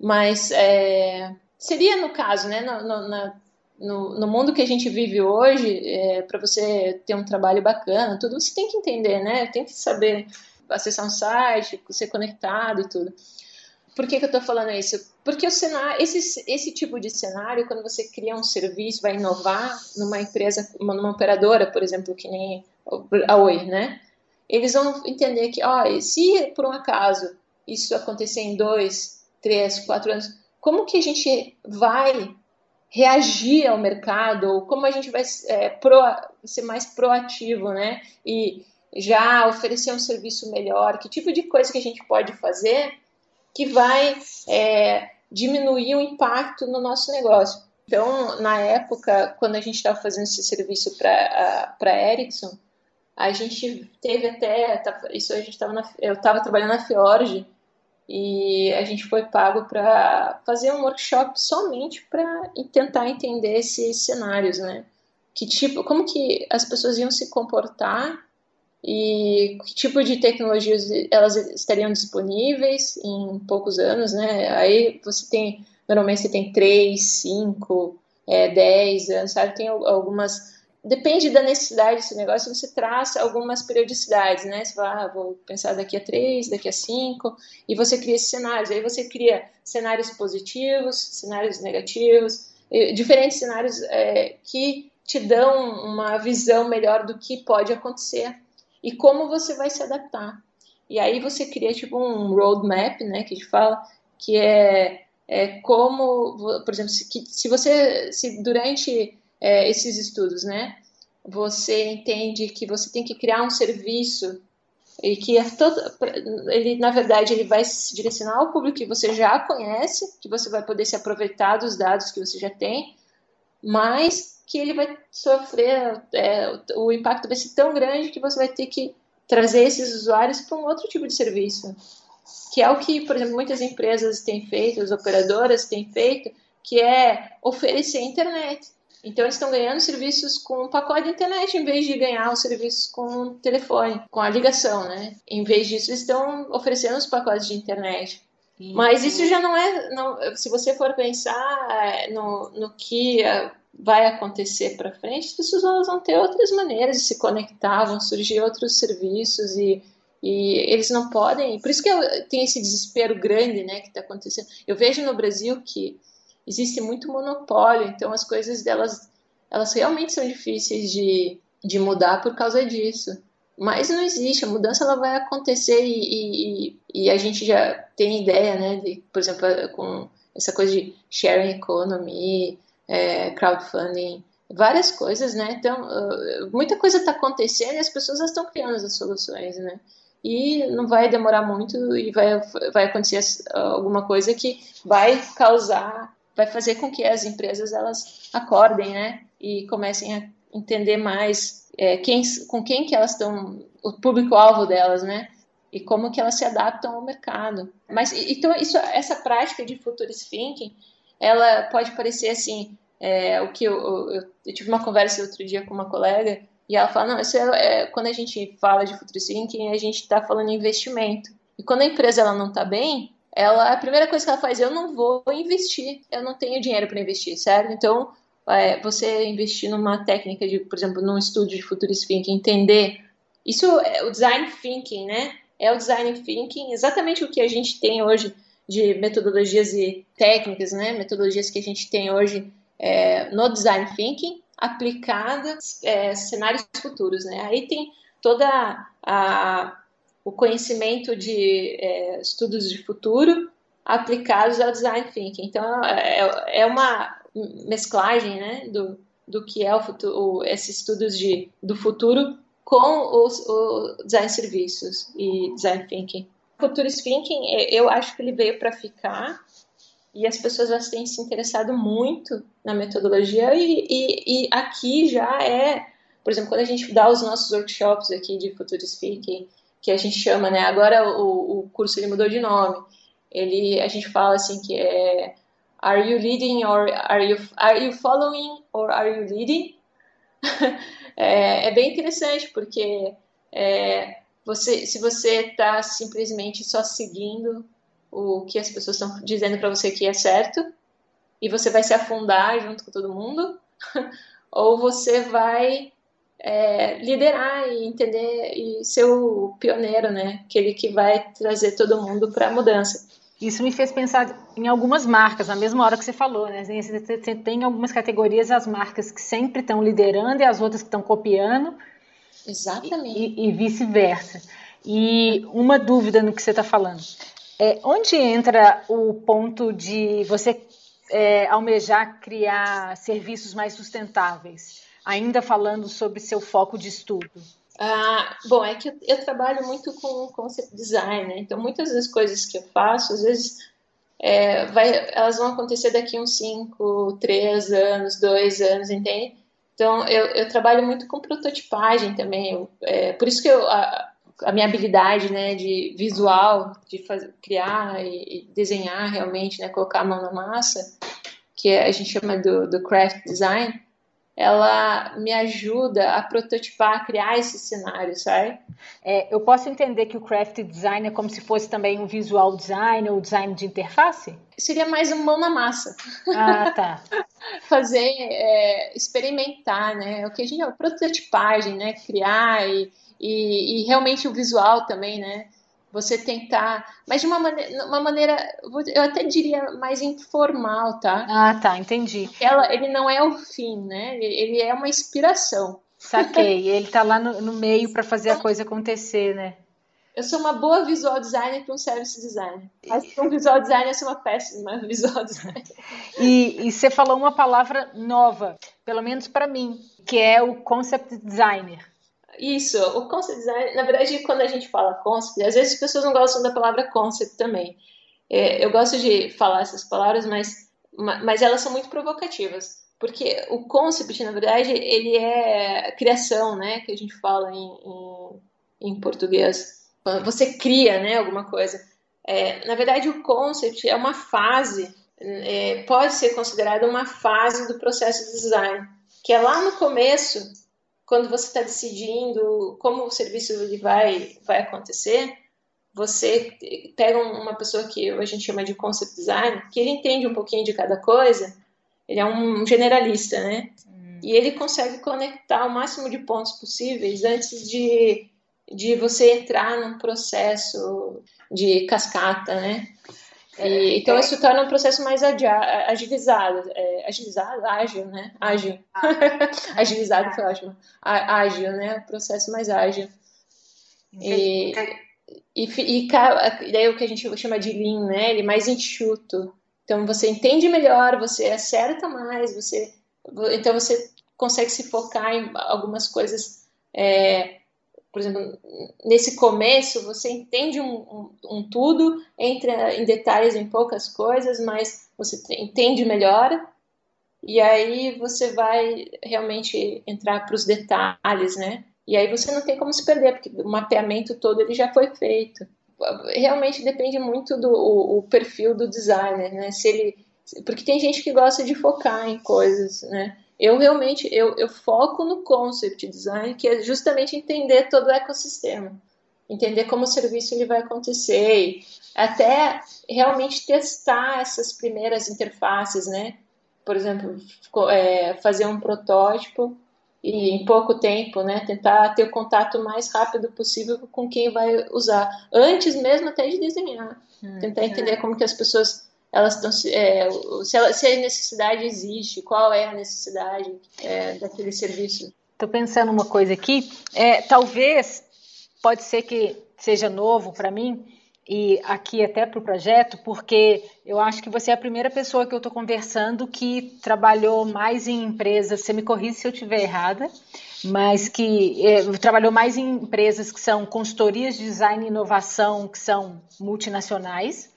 B: Mas é, seria no caso, né? No, no, na, no, no, mundo que a gente vive hoje, é, para você ter um trabalho bacana, tudo, você tem que entender, né? Tem que saber acessar um site, ser conectado e tudo. Por que, que eu estou falando isso? Porque o cenário, esse, esse tipo de cenário, quando você cria um serviço, vai inovar numa empresa, numa operadora, por exemplo, que nem a Oi, né? Eles vão entender que, ó, se por um acaso isso acontecer em dois, três, quatro anos, como que a gente vai reagir ao mercado, ou como a gente vai é, pro, ser mais proativo, né? E já oferecer um serviço melhor, que tipo de coisa que a gente pode fazer que vai é, diminuir o impacto no nosso negócio. Então, na época, quando a gente estava fazendo esse serviço para a Ericsson, a gente teve até, tá, isso a gente estava eu estava trabalhando na Fiorge e a gente foi pago para fazer um workshop somente para tentar entender esses cenários, né? Que tipo, como que as pessoas iam se comportar e que tipo de tecnologias elas estariam disponíveis em poucos anos, né? Aí você tem, normalmente você tem 3, 5, é, 10 anos, sabe? Tem algumas, depende da necessidade desse negócio, você traça algumas periodicidades, né? Você fala, ah, vou pensar daqui a 3, daqui a 5, e você cria esses cenários. Aí você cria cenários positivos, cenários negativos, diferentes cenários é, que te dão uma visão melhor do que pode acontecer e como você vai se adaptar. E aí você cria tipo um roadmap, né, que a gente fala, que é, é como, por exemplo, se, que, se você, se durante é, esses estudos, né, você entende que você tem que criar um serviço e que é todo, ele na verdade ele vai se direcionar ao público que você já conhece, que você vai poder se aproveitar dos dados que você já tem, mas que ele vai sofrer, é, o impacto vai ser tão grande que você vai ter que trazer esses usuários para um outro tipo de serviço, que é o que, por exemplo, muitas empresas têm feito, as operadoras têm feito, que é oferecer internet. Então eles estão ganhando serviços com um pacote de internet em vez de ganhar os serviços com telefone, com a ligação, né? Em vez disso, eles estão oferecendo os pacotes de internet. Mas isso já não é, não, se você for pensar é, no, no que vai acontecer para frente, as pessoas vão ter outras maneiras de se conectar, vão surgir outros serviços e, e eles não podem. Por isso que tem esse desespero grande, né, que está acontecendo. Eu vejo no Brasil que existe muito monopólio, então as coisas delas, elas realmente são difíceis de, de mudar por causa disso. Mas não existe, a mudança ela vai acontecer e, e, e a gente já tem ideia, né, de, por exemplo, com essa coisa de sharing economy, é, crowdfunding, várias coisas, né? Então, uh, muita coisa está acontecendo e as pessoas estão criando as soluções, né? E não vai demorar muito e vai, vai acontecer alguma coisa que vai causar, vai fazer com que as empresas elas acordem, né? E comecem a entender mais é, quem, com quem que elas estão, o público-alvo delas, né? E como que elas se adaptam ao mercado. Mas, então, isso, essa prática de futurist thinking, ela pode parecer assim, é, o que eu, eu, eu, tive uma conversa outro dia com uma colega e ela fala, não, isso é, é quando a gente fala de futurist thinking, a gente está falando em investimento. E quando a empresa ela não está bem, ela a primeira coisa que ela faz, eu não vou investir, eu não tenho dinheiro para investir, certo? Então, é, você investir numa técnica de, por exemplo, num estudo de futurist thinking, entender isso é o design thinking, né? É o design thinking, exatamente o que a gente tem hoje de metodologias e técnicas, né? Metodologias que a gente tem hoje é, no design thinking aplicadas é, cenários futuros, né? Aí tem toda a, o conhecimento de é, estudos de futuro aplicados ao design thinking. Então é, é uma mesclagem, né, do, do que é o futuro, esses estudos de, do futuro com os, o design serviços e design thinking. Futurist thinking, eu acho que ele veio para ficar e as pessoas já têm se interessado muito na metodologia e, e, e, aqui já é, por exemplo, quando a gente dá os nossos workshops aqui de Futurist Thinking, que a gente chama, né, agora o, o curso ele mudou de nome, ele, a gente fala assim que é Are you leading or are you, are you following or are you leading? é, é, bem interessante porque é, você, se você está simplesmente só seguindo o que as pessoas estão dizendo para você que é certo e você vai se afundar junto com todo mundo, ou você vai é, liderar e entender e ser o pioneiro, né? Aquele que vai trazer todo mundo para a mudança.
A: Isso me fez pensar em algumas marcas, na mesma hora que você falou, né? Você tem algumas categorias as marcas que sempre estão liderando e as outras que estão copiando.
B: Exatamente.
A: E, e vice-versa. E uma dúvida no que você está falando. É, onde entra o ponto de você é, almejar criar serviços mais sustentáveis? Ainda falando sobre seu foco de estudo.
B: Ah, bom, é que eu, eu, trabalho muito com concept design, né? Então muitas das coisas que eu faço, às vezes é, vai, elas vão acontecer daqui uns 5, 3 anos, 2 anos, entende? Então eu, eu, trabalho muito com prototipagem também, eu, é, por isso que eu, a, a minha habilidade né, de visual, de criar e, desenhar realmente, né, colocar a mão na massa, que a gente chama do, do craft design, ela me ajuda a prototipar, a criar esse cenário, sabe?
A: É, eu posso entender que o craft design é como se fosse também um visual design ou design de interface?
B: Seria mais um mão na massa.
A: Ah, tá.
B: Fazer, é, experimentar, né? O que a gente é prototipagem, né? Criar e e, e realmente o visual também, né? Você tentar, mas de uma maneira, uma maneira, eu até diria mais informal, tá?
A: Ah, tá, entendi.
B: Ela, ele não é o fim, né? Ele é uma inspiração.
A: Saquei. Ele tá lá no, no meio para fazer a coisa acontecer, né?
B: Eu sou uma boa visual designer para um service designer. Mas para um visual designer eu sou uma péssima visual designer.
A: E, e você falou uma palavra nova, pelo menos para mim, que é o concept designer.
B: Isso, o concept design, na verdade, quando a gente fala concept, às vezes as pessoas não gostam da palavra concept também. É, eu gosto de falar essas palavras, mas, mas elas são muito provocativas. Porque o concept, na verdade, ele é criação, né? Que a gente fala em, em, em português. Você cria, né? Alguma coisa. É, na verdade, o concept é uma fase, é, pode ser considerada uma fase do processo de design, que é lá no começo quando você está decidindo como o serviço ele vai, vai acontecer, você pega uma pessoa que a gente chama de concept design, que ele entende um pouquinho de cada coisa, ele é um generalista, né? Hum. E ele consegue conectar o máximo de pontos possíveis antes de, de você entrar num processo de cascata, né? E, é, então, é. isso torna um processo mais agilizado, é, agilizado, ágil, né? Ágil. Agilizado foi ótimo. Ágil, né? Um processo mais ágil. E, e, e, daí o que a gente chama de lean, né? Ele mais enxuto. Então, você entende melhor, você acerta mais, você, então você consegue se focar em algumas coisas é, por exemplo, nesse começo você entende um, um, um, tudo, entra em detalhes em poucas coisas, mas você entende melhor e aí você vai realmente entrar para os detalhes, né? E aí você não tem como se perder, porque o mapeamento todo ele já foi feito. Realmente depende muito do o, o perfil do designer, né? Se ele, porque tem gente que gosta de focar em coisas, né? Eu realmente eu, eu foco no concept design, que é justamente entender todo o ecossistema. entender como o serviço ele vai acontecer, e até realmente testar essas primeiras interfaces, né? Por exemplo, é, fazer um protótipo e em pouco tempo, né, tentar ter o contato mais rápido possível com quem vai usar, antes mesmo até de desenhar, hum, tentar entender é. como que as pessoas elas estão é, se, ela, se a necessidade existe, qual é a necessidade é, daquele serviço.
A: Estou pensando uma coisa aqui, é, talvez pode ser que seja novo para mim, e aqui até para o projeto, porque eu acho que você é a primeira pessoa que eu estou conversando que trabalhou mais em empresas, você me corrija se eu estiver errada, mas que é, trabalhou mais em empresas que são consultorias de design e inovação, que são multinacionais,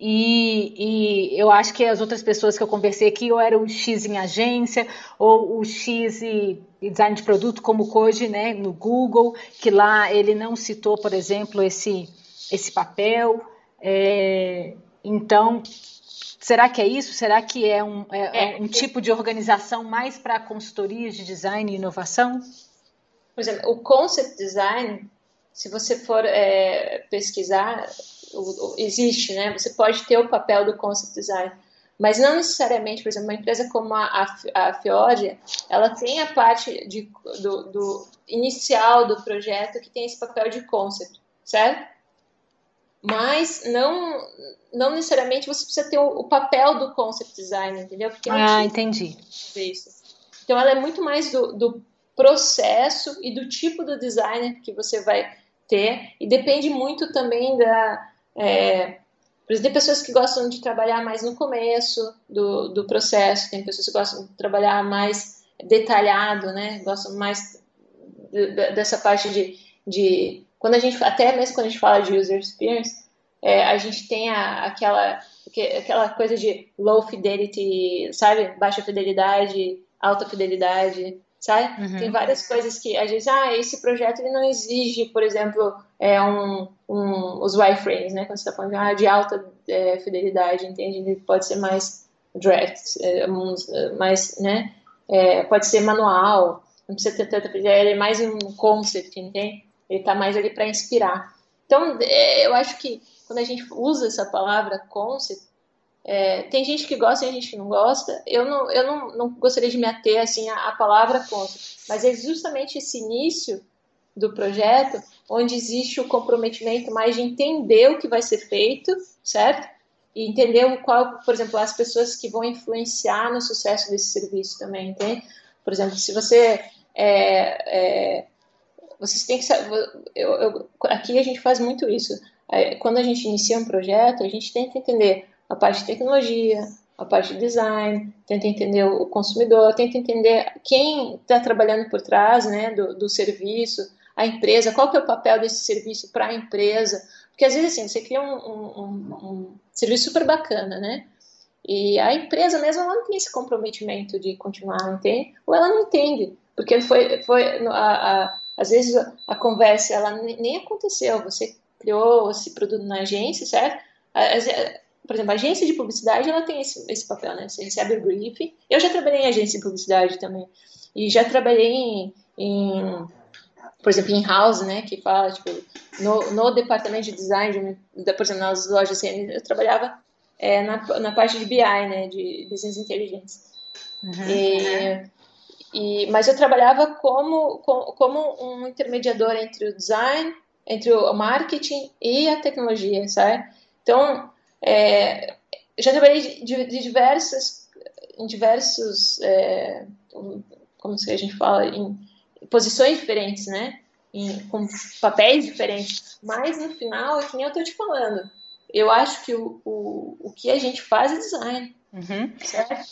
A: e, e, eu acho que as outras pessoas que eu conversei aqui, ou era o X em agência, ou o X e, design de produto, como o Koji, né, no Google, que lá ele não citou, por exemplo, esse esse papel. É, então, será que é isso? Será que é um, é, é um tipo de organização mais para consultorias de design e inovação?
B: Por exemplo, o concept design, se você for é, pesquisar, o, o, existe, né? Você pode ter o papel do concept design, mas não necessariamente, por exemplo, uma empresa como a, a, a ela tem a parte de, do, do inicial do projeto que tem esse papel de concept, certo? mas não não necessariamente você precisa ter o, o papel do concept design, entendeu?
A: Porque ah, entendi.
B: Isso. Então ela é muito mais do, do processo e do tipo do designer que você vai ter e depende muito também da é, por exemplo, tem pessoas que gostam de trabalhar mais no começo do, do processo, tem pessoas que gostam de trabalhar mais detalhado, né? Gostam mais de, de, dessa parte de, de quando a gente, até mesmo quando a gente fala de user experience, é, a gente tem a, aquela, aquela coisa de low fidelity, sabe? Baixa fidelidade, alta fidelidade, sabe? Uhum. Tem várias coisas que a gente, ah, esse projeto ele não exige, por exemplo, é um, um, os wireframes, né? Quando você está falando ah, de alta é, fidelidade, entende? Ele pode ser mais draft, é, mais, né? É, pode ser manual, não precisa ter tanta ele é mais um concept, entende? Ele está mais ali para inspirar. Então, é, eu acho que quando a gente usa essa palavra concept, é, tem gente que gosta e gente que não gosta. Eu não, eu não, não gostaria de me ater assim à, à palavra concept, mas é justamente esse início do projeto onde existe o comprometimento mais de entender o que vai ser feito, certo? E entender o qual, por exemplo, as pessoas que vão influenciar no sucesso desse serviço também, entende? Por exemplo, se você é, é, vocês têm que saber. Eu, eu, aqui a gente faz muito isso. Quando a gente inicia um projeto, a gente tenta entender a parte de tecnologia, a parte de design, tenta entender o consumidor, tenta entender quem está trabalhando por trás né, do, do serviço, a empresa, qual que é o papel desse serviço para a empresa. Porque às vezes assim, você cria um, um, um, serviço super bacana, né? E a empresa mesmo ela não tem esse comprometimento de continuar, entende? Ou ela não entende, porque foi, foi a, a às vezes a conversa ela nem aconteceu, você criou esse produto na agência, certo? Por exemplo, a agência de publicidade ela tem esse, esse papel, né? Você recebe o briefing. Eu já trabalhei em agência de publicidade também. E já trabalhei em, em por exemplo, em house, né, que fala, tipo, no, no departamento de design, de, por exemplo, nas lojas assim, eu trabalhava é, na, na parte de BI, né, de Business Intelligence. Uhum. E, e, mas eu trabalhava como, como, como um intermediador entre o design, entre o marketing e a tecnologia, sabe? Então, é, já trabalhei de, de diversas, em diversos, é, como se a gente fala, em posições diferentes, né? Em, com papéis diferentes. Mas no final, é que nem eu estou te falando. Eu acho que o, o, o que a gente faz é design. Uhum. Certo?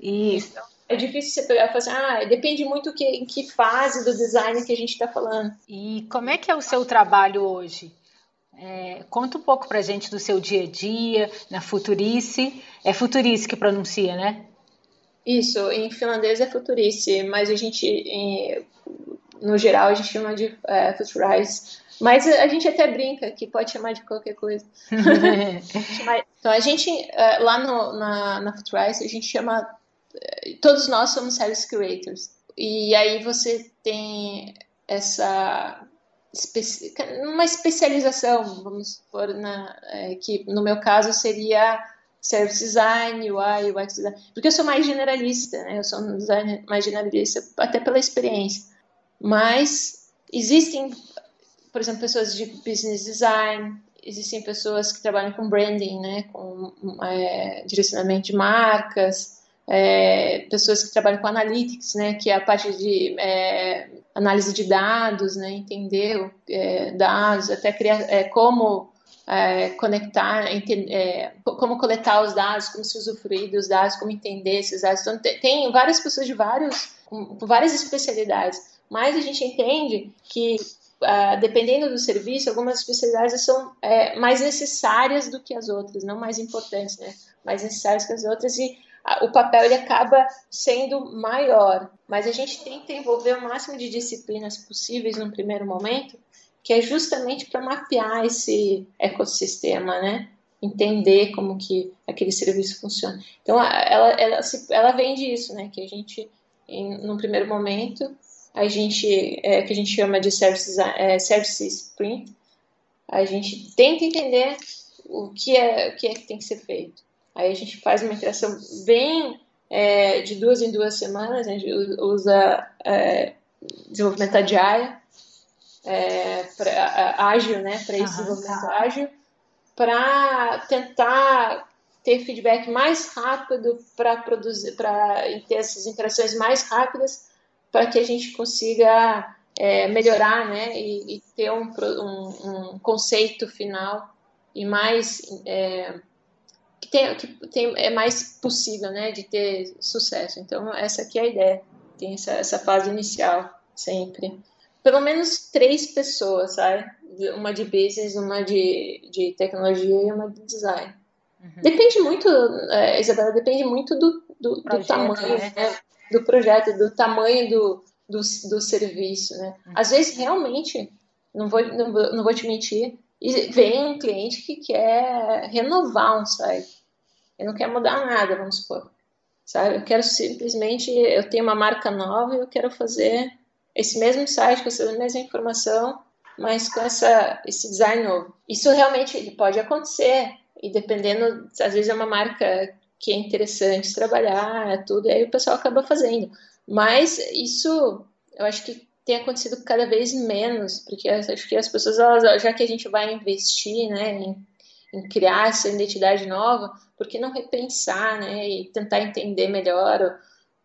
B: Isso. Então, é difícil você pegar e falar assim, ah, depende muito que, em que fase do design que a gente está falando.
A: E como é que é o seu trabalho hoje? É, conta um pouco pra gente do seu dia a dia, na Futurice. É Futurice que pronuncia, né?
B: Isso, em finlandês é Futurice, mas a gente, em, no geral, a gente chama de é, Futurize. Mas a gente até brinca que pode chamar de qualquer coisa. então, a gente, é, lá no, na, na Futurize, a gente chama todos nós somos service creators. E aí você tem essa uma especialização, vamos supor, na, é, que no meu caso seria service design, UI, UX design, porque eu sou mais generalista, né? Eu sou um designer mais generalista, até pela experiência. Mas existem, por exemplo, pessoas de business design, existem pessoas que trabalham com branding, né? Com é, direcionamento de marcas, é, pessoas que trabalham com analytics, né? Que é a parte de é, análise de dados, né? Entender é, dados, até criar é, como é, conectar, é, como coletar os dados, como se usufruir dos dados, como entender esses dados. Então, tem várias pessoas de vários, com várias especialidades, mas a gente entende que, uh, dependendo do serviço, algumas especialidades são é, mais necessárias do que as outras, não mais importantes, né? mais necessárias que as outras, e o papel ele acaba sendo maior, mas a gente tenta envolver o máximo de disciplinas possíveis num primeiro momento que é justamente para mapear esse ecossistema, né? Entender como que aquele serviço funciona. Então, ela, ela, ela vende isso, né? Que a gente, em, num primeiro momento, a gente, é, que a gente chama de service, é, service sprint, a gente tenta entender o que é, o que é que tem que ser feito. Aí a gente faz uma interação bem é, de duas em duas semanas, a gente usa é, desenvolvimento agile, é, pra, ágil, né, para esse desenvolvimento tá. ágil, para tentar ter feedback mais rápido para produzir, para ter essas interações mais rápidas, para que a gente consiga é, melhorar, né, e, e ter um, um, um, conceito final e mais é, que, tem, que tem, é mais possível, né, de ter sucesso. Então essa aqui é a ideia. Tem essa, essa fase inicial sempre pelo menos três pessoas, sabe? Uma de business, uma de, de tecnologia e uma de design. Uhum. Depende muito, é, Isabela, depende muito do, do, projeto, do tamanho, né? né? do projeto, do tamanho do, do, do serviço, né? Uhum. Às vezes, realmente, não vou, não vou, não vou te mentir, vem um cliente que quer renovar um site. Ele não quer mudar nada, vamos supor. Sabe? Eu quero simplesmente, eu tenho uma marca nova e eu quero fazer esse mesmo site com essa mesma informação, mas com essa, esse design novo. Isso realmente pode acontecer, e dependendo, às vezes é uma marca que é interessante trabalhar, tudo, e aí o pessoal acaba fazendo. Mas isso, eu acho que tem acontecido cada vez menos, porque acho que as pessoas, elas, já que a gente vai investir né, em, em criar essa identidade nova, por que não repensar né, e tentar entender melhor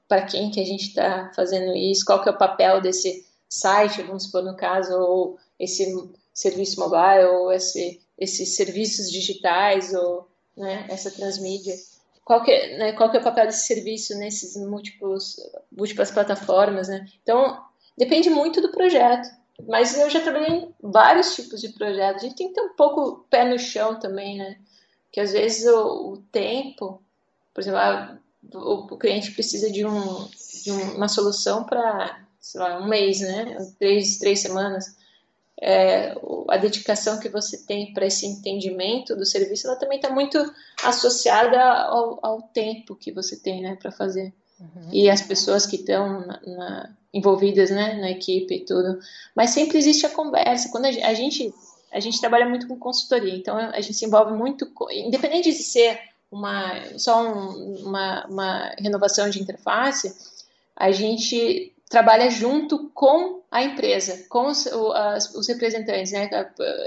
B: para quem que a gente está fazendo isso, qual que é o papel desse site, vamos supor no caso, ou esse serviço mobile, ou esse, esses serviços digitais, ou né, essa transmídia. Qual que, é, né, qual que é o papel desse serviço nesses múltiplos, múltiplas plataformas, né? Então, depende muito do projeto. Mas eu já trabalhei em vários tipos de projetos. A gente tem que ter um pouco pé no chão também, né? Que às vezes o, o tempo, por exemplo, ah, o, cliente precisa de, um, de uma solução para, sei lá, um mês, né? Três, três semanas. É, a dedicação que você tem para esse entendimento do serviço, ela também está muito associada ao, ao, tempo que você tem, né, para fazer. Uhum. E as pessoas que estão envolvidas, né, na equipe e tudo. Mas sempre existe a conversa. Quando a, a gente a gente trabalha muito com consultoria, então a gente se envolve muito, independente de ser uma, só um, uma, uma renovação de interface, a gente trabalha junto com a empresa, com os, os representantes, né?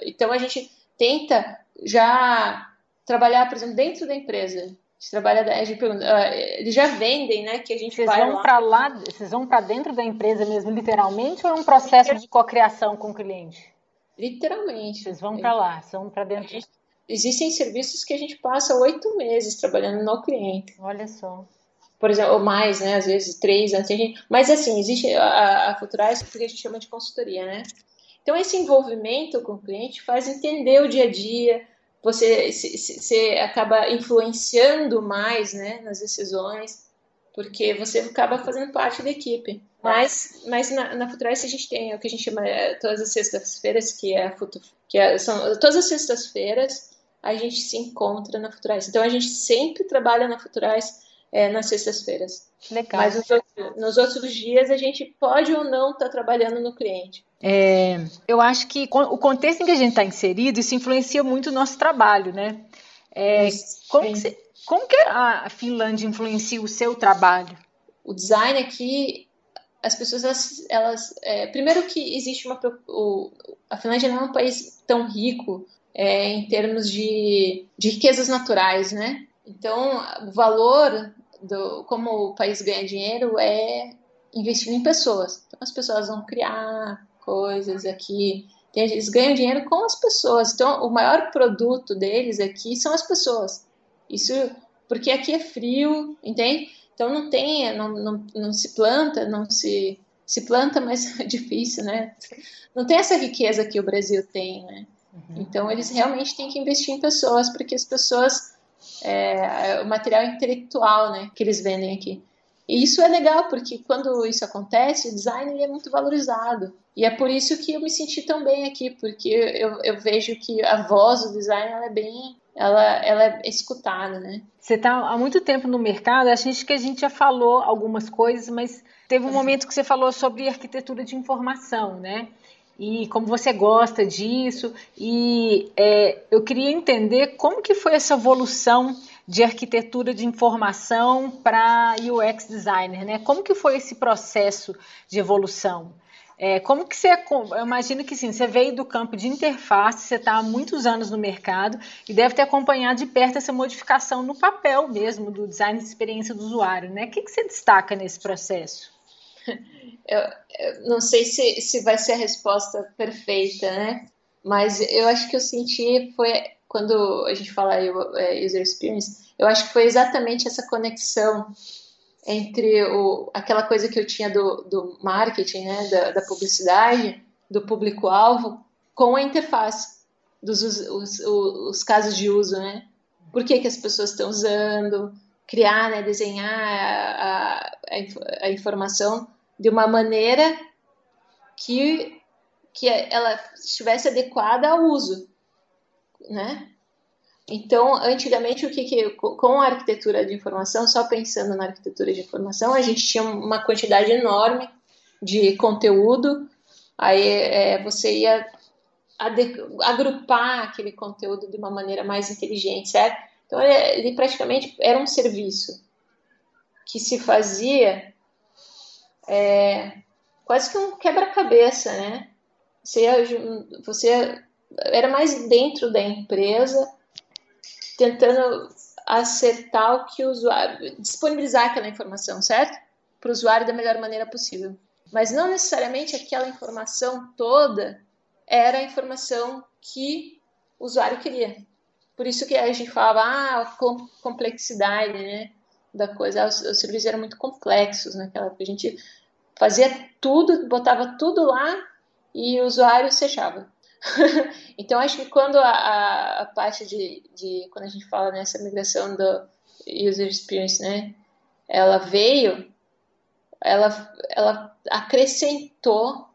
B: Então a gente tenta já trabalhar, por exemplo, dentro da empresa. Gente trabalha, a gente pergunta, uh, eles já vendem, né? Que a gente
A: vocês vai vão para lá, vocês vão para dentro da empresa mesmo, literalmente, ou é um processo de cocriação com o cliente?
B: Literalmente.
A: Vocês vão para lá, são para dentro.
B: Gente, existem serviços que a gente passa oito meses trabalhando no cliente.
A: Olha só.
B: Por exemplo, ou mais, né? Às vezes três anos. Gente... Mas assim, existe a, a Futurais porque a gente chama de consultoria, né? Então, esse envolvimento com o cliente faz entender o dia a dia, você, se, se, você acaba influenciando mais né, nas decisões, porque você acaba fazendo parte da equipe. Mas, mas na, na Futurice a gente tem o que a gente chama é, todas as sextas-feiras, que é a Futu, que é, são todas as sextas-feiras a gente se encontra na Futurais. Então a gente sempre trabalha na Futurais é, nas sextas-feiras.
A: Legal.
B: Mas nos outros, nos outros, dias a gente pode ou não estar tá trabalhando no cliente.
A: É, eu acho que o contexto em que a gente está inserido, isso influencia muito o nosso trabalho, né? É, como, que como que a Finlândia influencia o seu trabalho?
B: O design aqui, as pessoas, elas, elas é, primeiro que existe uma, o, a Finlândia não é um país tão rico é, em termos de, de riquezas naturais, né? Então, o valor do como o país ganha dinheiro é investindo em pessoas. Então, as pessoas vão criar coisas aqui. Eles ganham dinheiro com as pessoas. Então, o maior produto deles aqui são as pessoas. Isso porque aqui é frio, entende? Então não tem, não, não, não se planta, não se se planta, mas é difícil, né? Não tem essa riqueza que o Brasil tem, né? Uhum. Então eles realmente têm que investir em pessoas, porque as pessoas é, é, o material intelectual, né, que eles vendem aqui. E isso é legal, porque quando isso acontece, o design é muito valorizado. E é por isso que eu me senti tão bem aqui, porque eu, eu vejo que a voz do design é bem. Ela, ela é escutada, né?
A: Você está há muito tempo no mercado, acho que a gente já falou algumas coisas, mas teve um momento que você falou sobre arquitetura de informação, né? e como você gosta disso. E é, eu queria entender como que foi essa evolução de arquitetura de informação para UX designer, né? Como que foi esse processo de evolução? É, como que você, eu imagino que sim, você veio do campo de interface, você está há muitos anos no mercado e deve ter acompanhado de perto essa modificação no papel mesmo do design de experiência do usuário, né? O que, que você destaca nesse processo?
B: eu, eu não sei se, se vai ser a resposta perfeita, né? Mas eu acho que eu senti foi quando a gente fala é, user experience, eu acho que foi exatamente essa conexão entre o, aquela coisa que eu tinha do, do marketing, né, da, da publicidade, do público-alvo, com a interface, dos os, os, os, casos de uso, né? Por que, que as pessoas estão usando, criar, né, desenhar a, a, a informação de uma maneira que, que ela estivesse adequada ao uso, né? Então, antigamente, o que, que com a arquitetura de informação, só pensando na arquitetura de informação, a gente tinha uma quantidade enorme de conteúdo, aí é, você ia agrupar aquele conteúdo de uma maneira mais inteligente, certo? Então, ele, ele praticamente era um serviço que se fazia é, quase que um quebra-cabeça, né? Você, você era mais dentro da empresa, tentando acertar o que o usuário, disponibilizar aquela informação, certo? Para o usuário da melhor maneira possível. Mas não necessariamente aquela informação toda era a informação que o usuário queria. Por isso que a gente falava, ah, a complexidade, né? da coisa. Os, os serviços eram muito complexos naquela época. A gente fazia tudo, botava tudo lá e o usuário se achava. então, acho que quando a, a, parte de, de, quando a gente fala nessa migração do user experience, né, ela veio, ela, ela acrescentou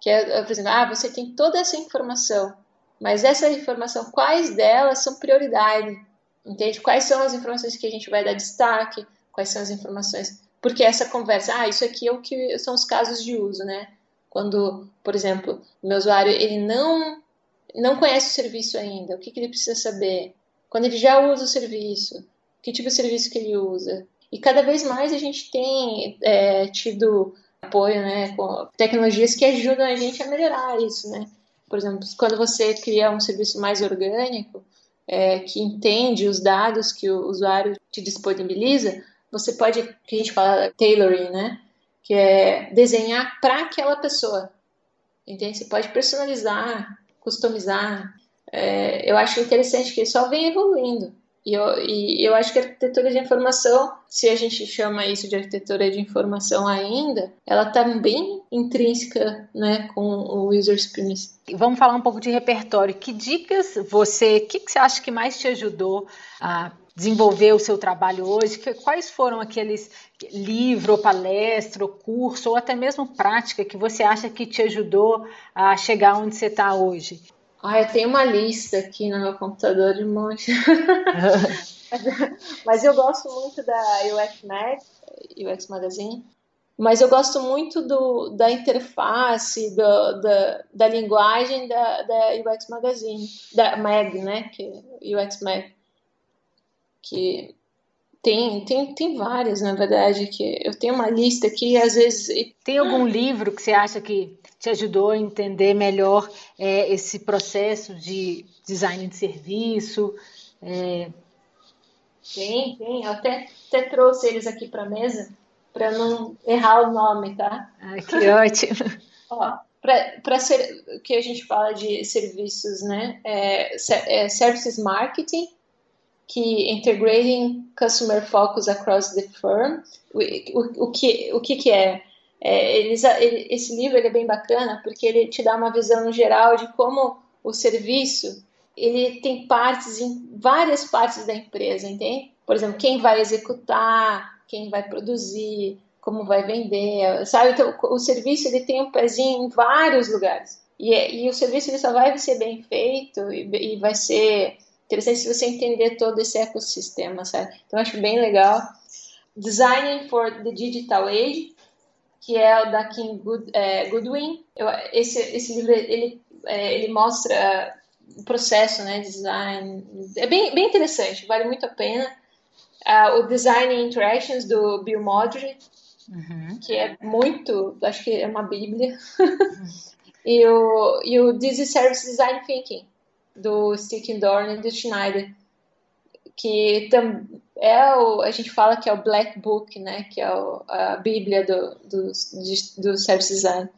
B: que, é, por exemplo, ah, você tem toda essa informação, mas essa informação, quais delas são prioridade? Entende? Quais são as informações que a gente vai dar destaque? Quais são as informações? Porque essa conversa, ah, isso aqui é o que são os casos de uso, né? Quando, por exemplo, o meu usuário ele não não conhece o serviço ainda, o que, que ele precisa saber? Quando ele já usa o serviço, que tipo de serviço que ele usa? E cada vez mais a gente tem é, tido apoio, né, com tecnologias que ajudam a gente a melhorar isso, né? Por exemplo, quando você cria um serviço mais orgânico, é, que entende os dados que o usuário te disponibiliza, você pode, que a gente fala tailoring, né? Que é desenhar para aquela pessoa. Entende? Você pode personalizar, customizar. É, eu acho interessante que só vem evoluindo. E eu, e eu acho que a arquitetura de informação, se a gente chama isso de arquitetura de informação ainda, ela está bem intrínseca né, com o user experience.
A: Vamos falar um pouco de repertório. Que dicas você, o que, que você acha que mais te ajudou a desenvolver o seu trabalho hoje? Quais foram aqueles livro, ou palestra, ou curso, ou até mesmo prática que você acha que te ajudou a chegar onde você está hoje?
B: Ah, eu tenho uma lista aqui no meu computador de um monte. Mas eu gosto muito da UX Mag, UX Magazine, mas eu gosto muito do, da interface, do, da, da linguagem da, da UX Magazine, da Mag, né, que UX Mag, que tem, tem, tem várias, na verdade, que eu tenho uma lista aqui, às vezes...
A: Tem algum livro que você acha que te ajudou a entender melhor é, esse processo de design de serviço?
B: É... Tem, tem. Eu até, até trouxe eles aqui para a mesa para não errar o nome, tá?
A: Ai, que ótimo.
B: Ó, para ser que a gente fala de serviços, né? É, é, services marketing, que integrating customer focus across the firm. O, o, o que o que, que é? é eles, ele, esse livro ele é bem bacana porque ele te dá uma visão geral de como o serviço ele tem partes em várias partes da empresa, entende? Por exemplo, quem vai executar, quem vai produzir, como vai vender, sabe? Então, o serviço ele tem um pezinho em vários lugares. E, e o serviço ele só vai ser bem feito e, e vai ser interessante se você entender todo esse ecossistema, sabe? Então, acho bem legal. Designing for the Digital Age, que é o da Kim Good, é, Goodwin. Eu, esse, esse livro, ele, é, ele mostra o processo, né, design. É bem, bem interessante, vale muito a pena. Uh, o Design Interactions do Bill Modry, uhum. que é muito, acho que é uma bíblia. Uhum. e, o, e o This Service Design Thinking, do Sticking Dorn e do Schneider, que é o, a gente fala que é o Black Book, né, que é o, a bíblia do, do, do Service Design.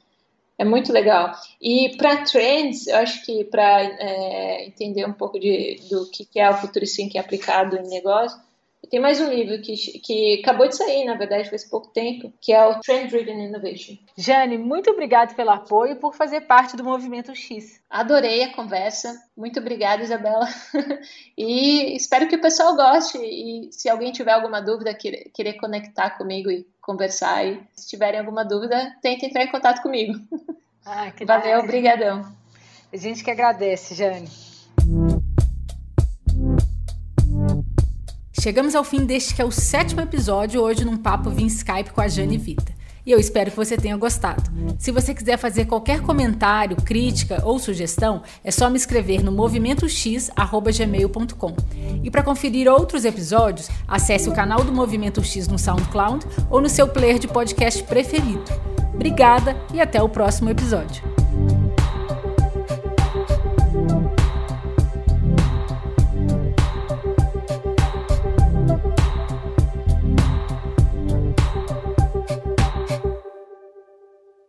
B: É muito legal. E para trends, eu acho que para é, entender um pouco de, do que, é o futuro Thinking aplicado em negócio, tem mais um livro que, que acabou de sair, na verdade, faz pouco tempo, que é o Trend Driven Innovation.
A: Jane, muito obrigada pelo apoio e por fazer parte do Movimento X.
B: Adorei a conversa. Muito obrigada, Isabela. e espero que o pessoal goste. E se alguém tiver alguma dúvida, querer, querer conectar comigo e conversar, e se tiverem alguma dúvida, tentem entrar em contato comigo. Ah, Valeu, obrigadão.
A: A gente que agradece, Jane. Chegamos ao fim deste que é o sétimo episódio, hoje num papo via Skype com a Jane Vita. E eu espero que você tenha gostado. Se você quiser fazer qualquer comentário, crítica ou sugestão, é só me escrever no movimentox@gmail.com. E para conferir outros episódios, acesse o canal do Movimento X no SoundCloud ou no seu player de podcast preferido. Obrigada e até o próximo episódio.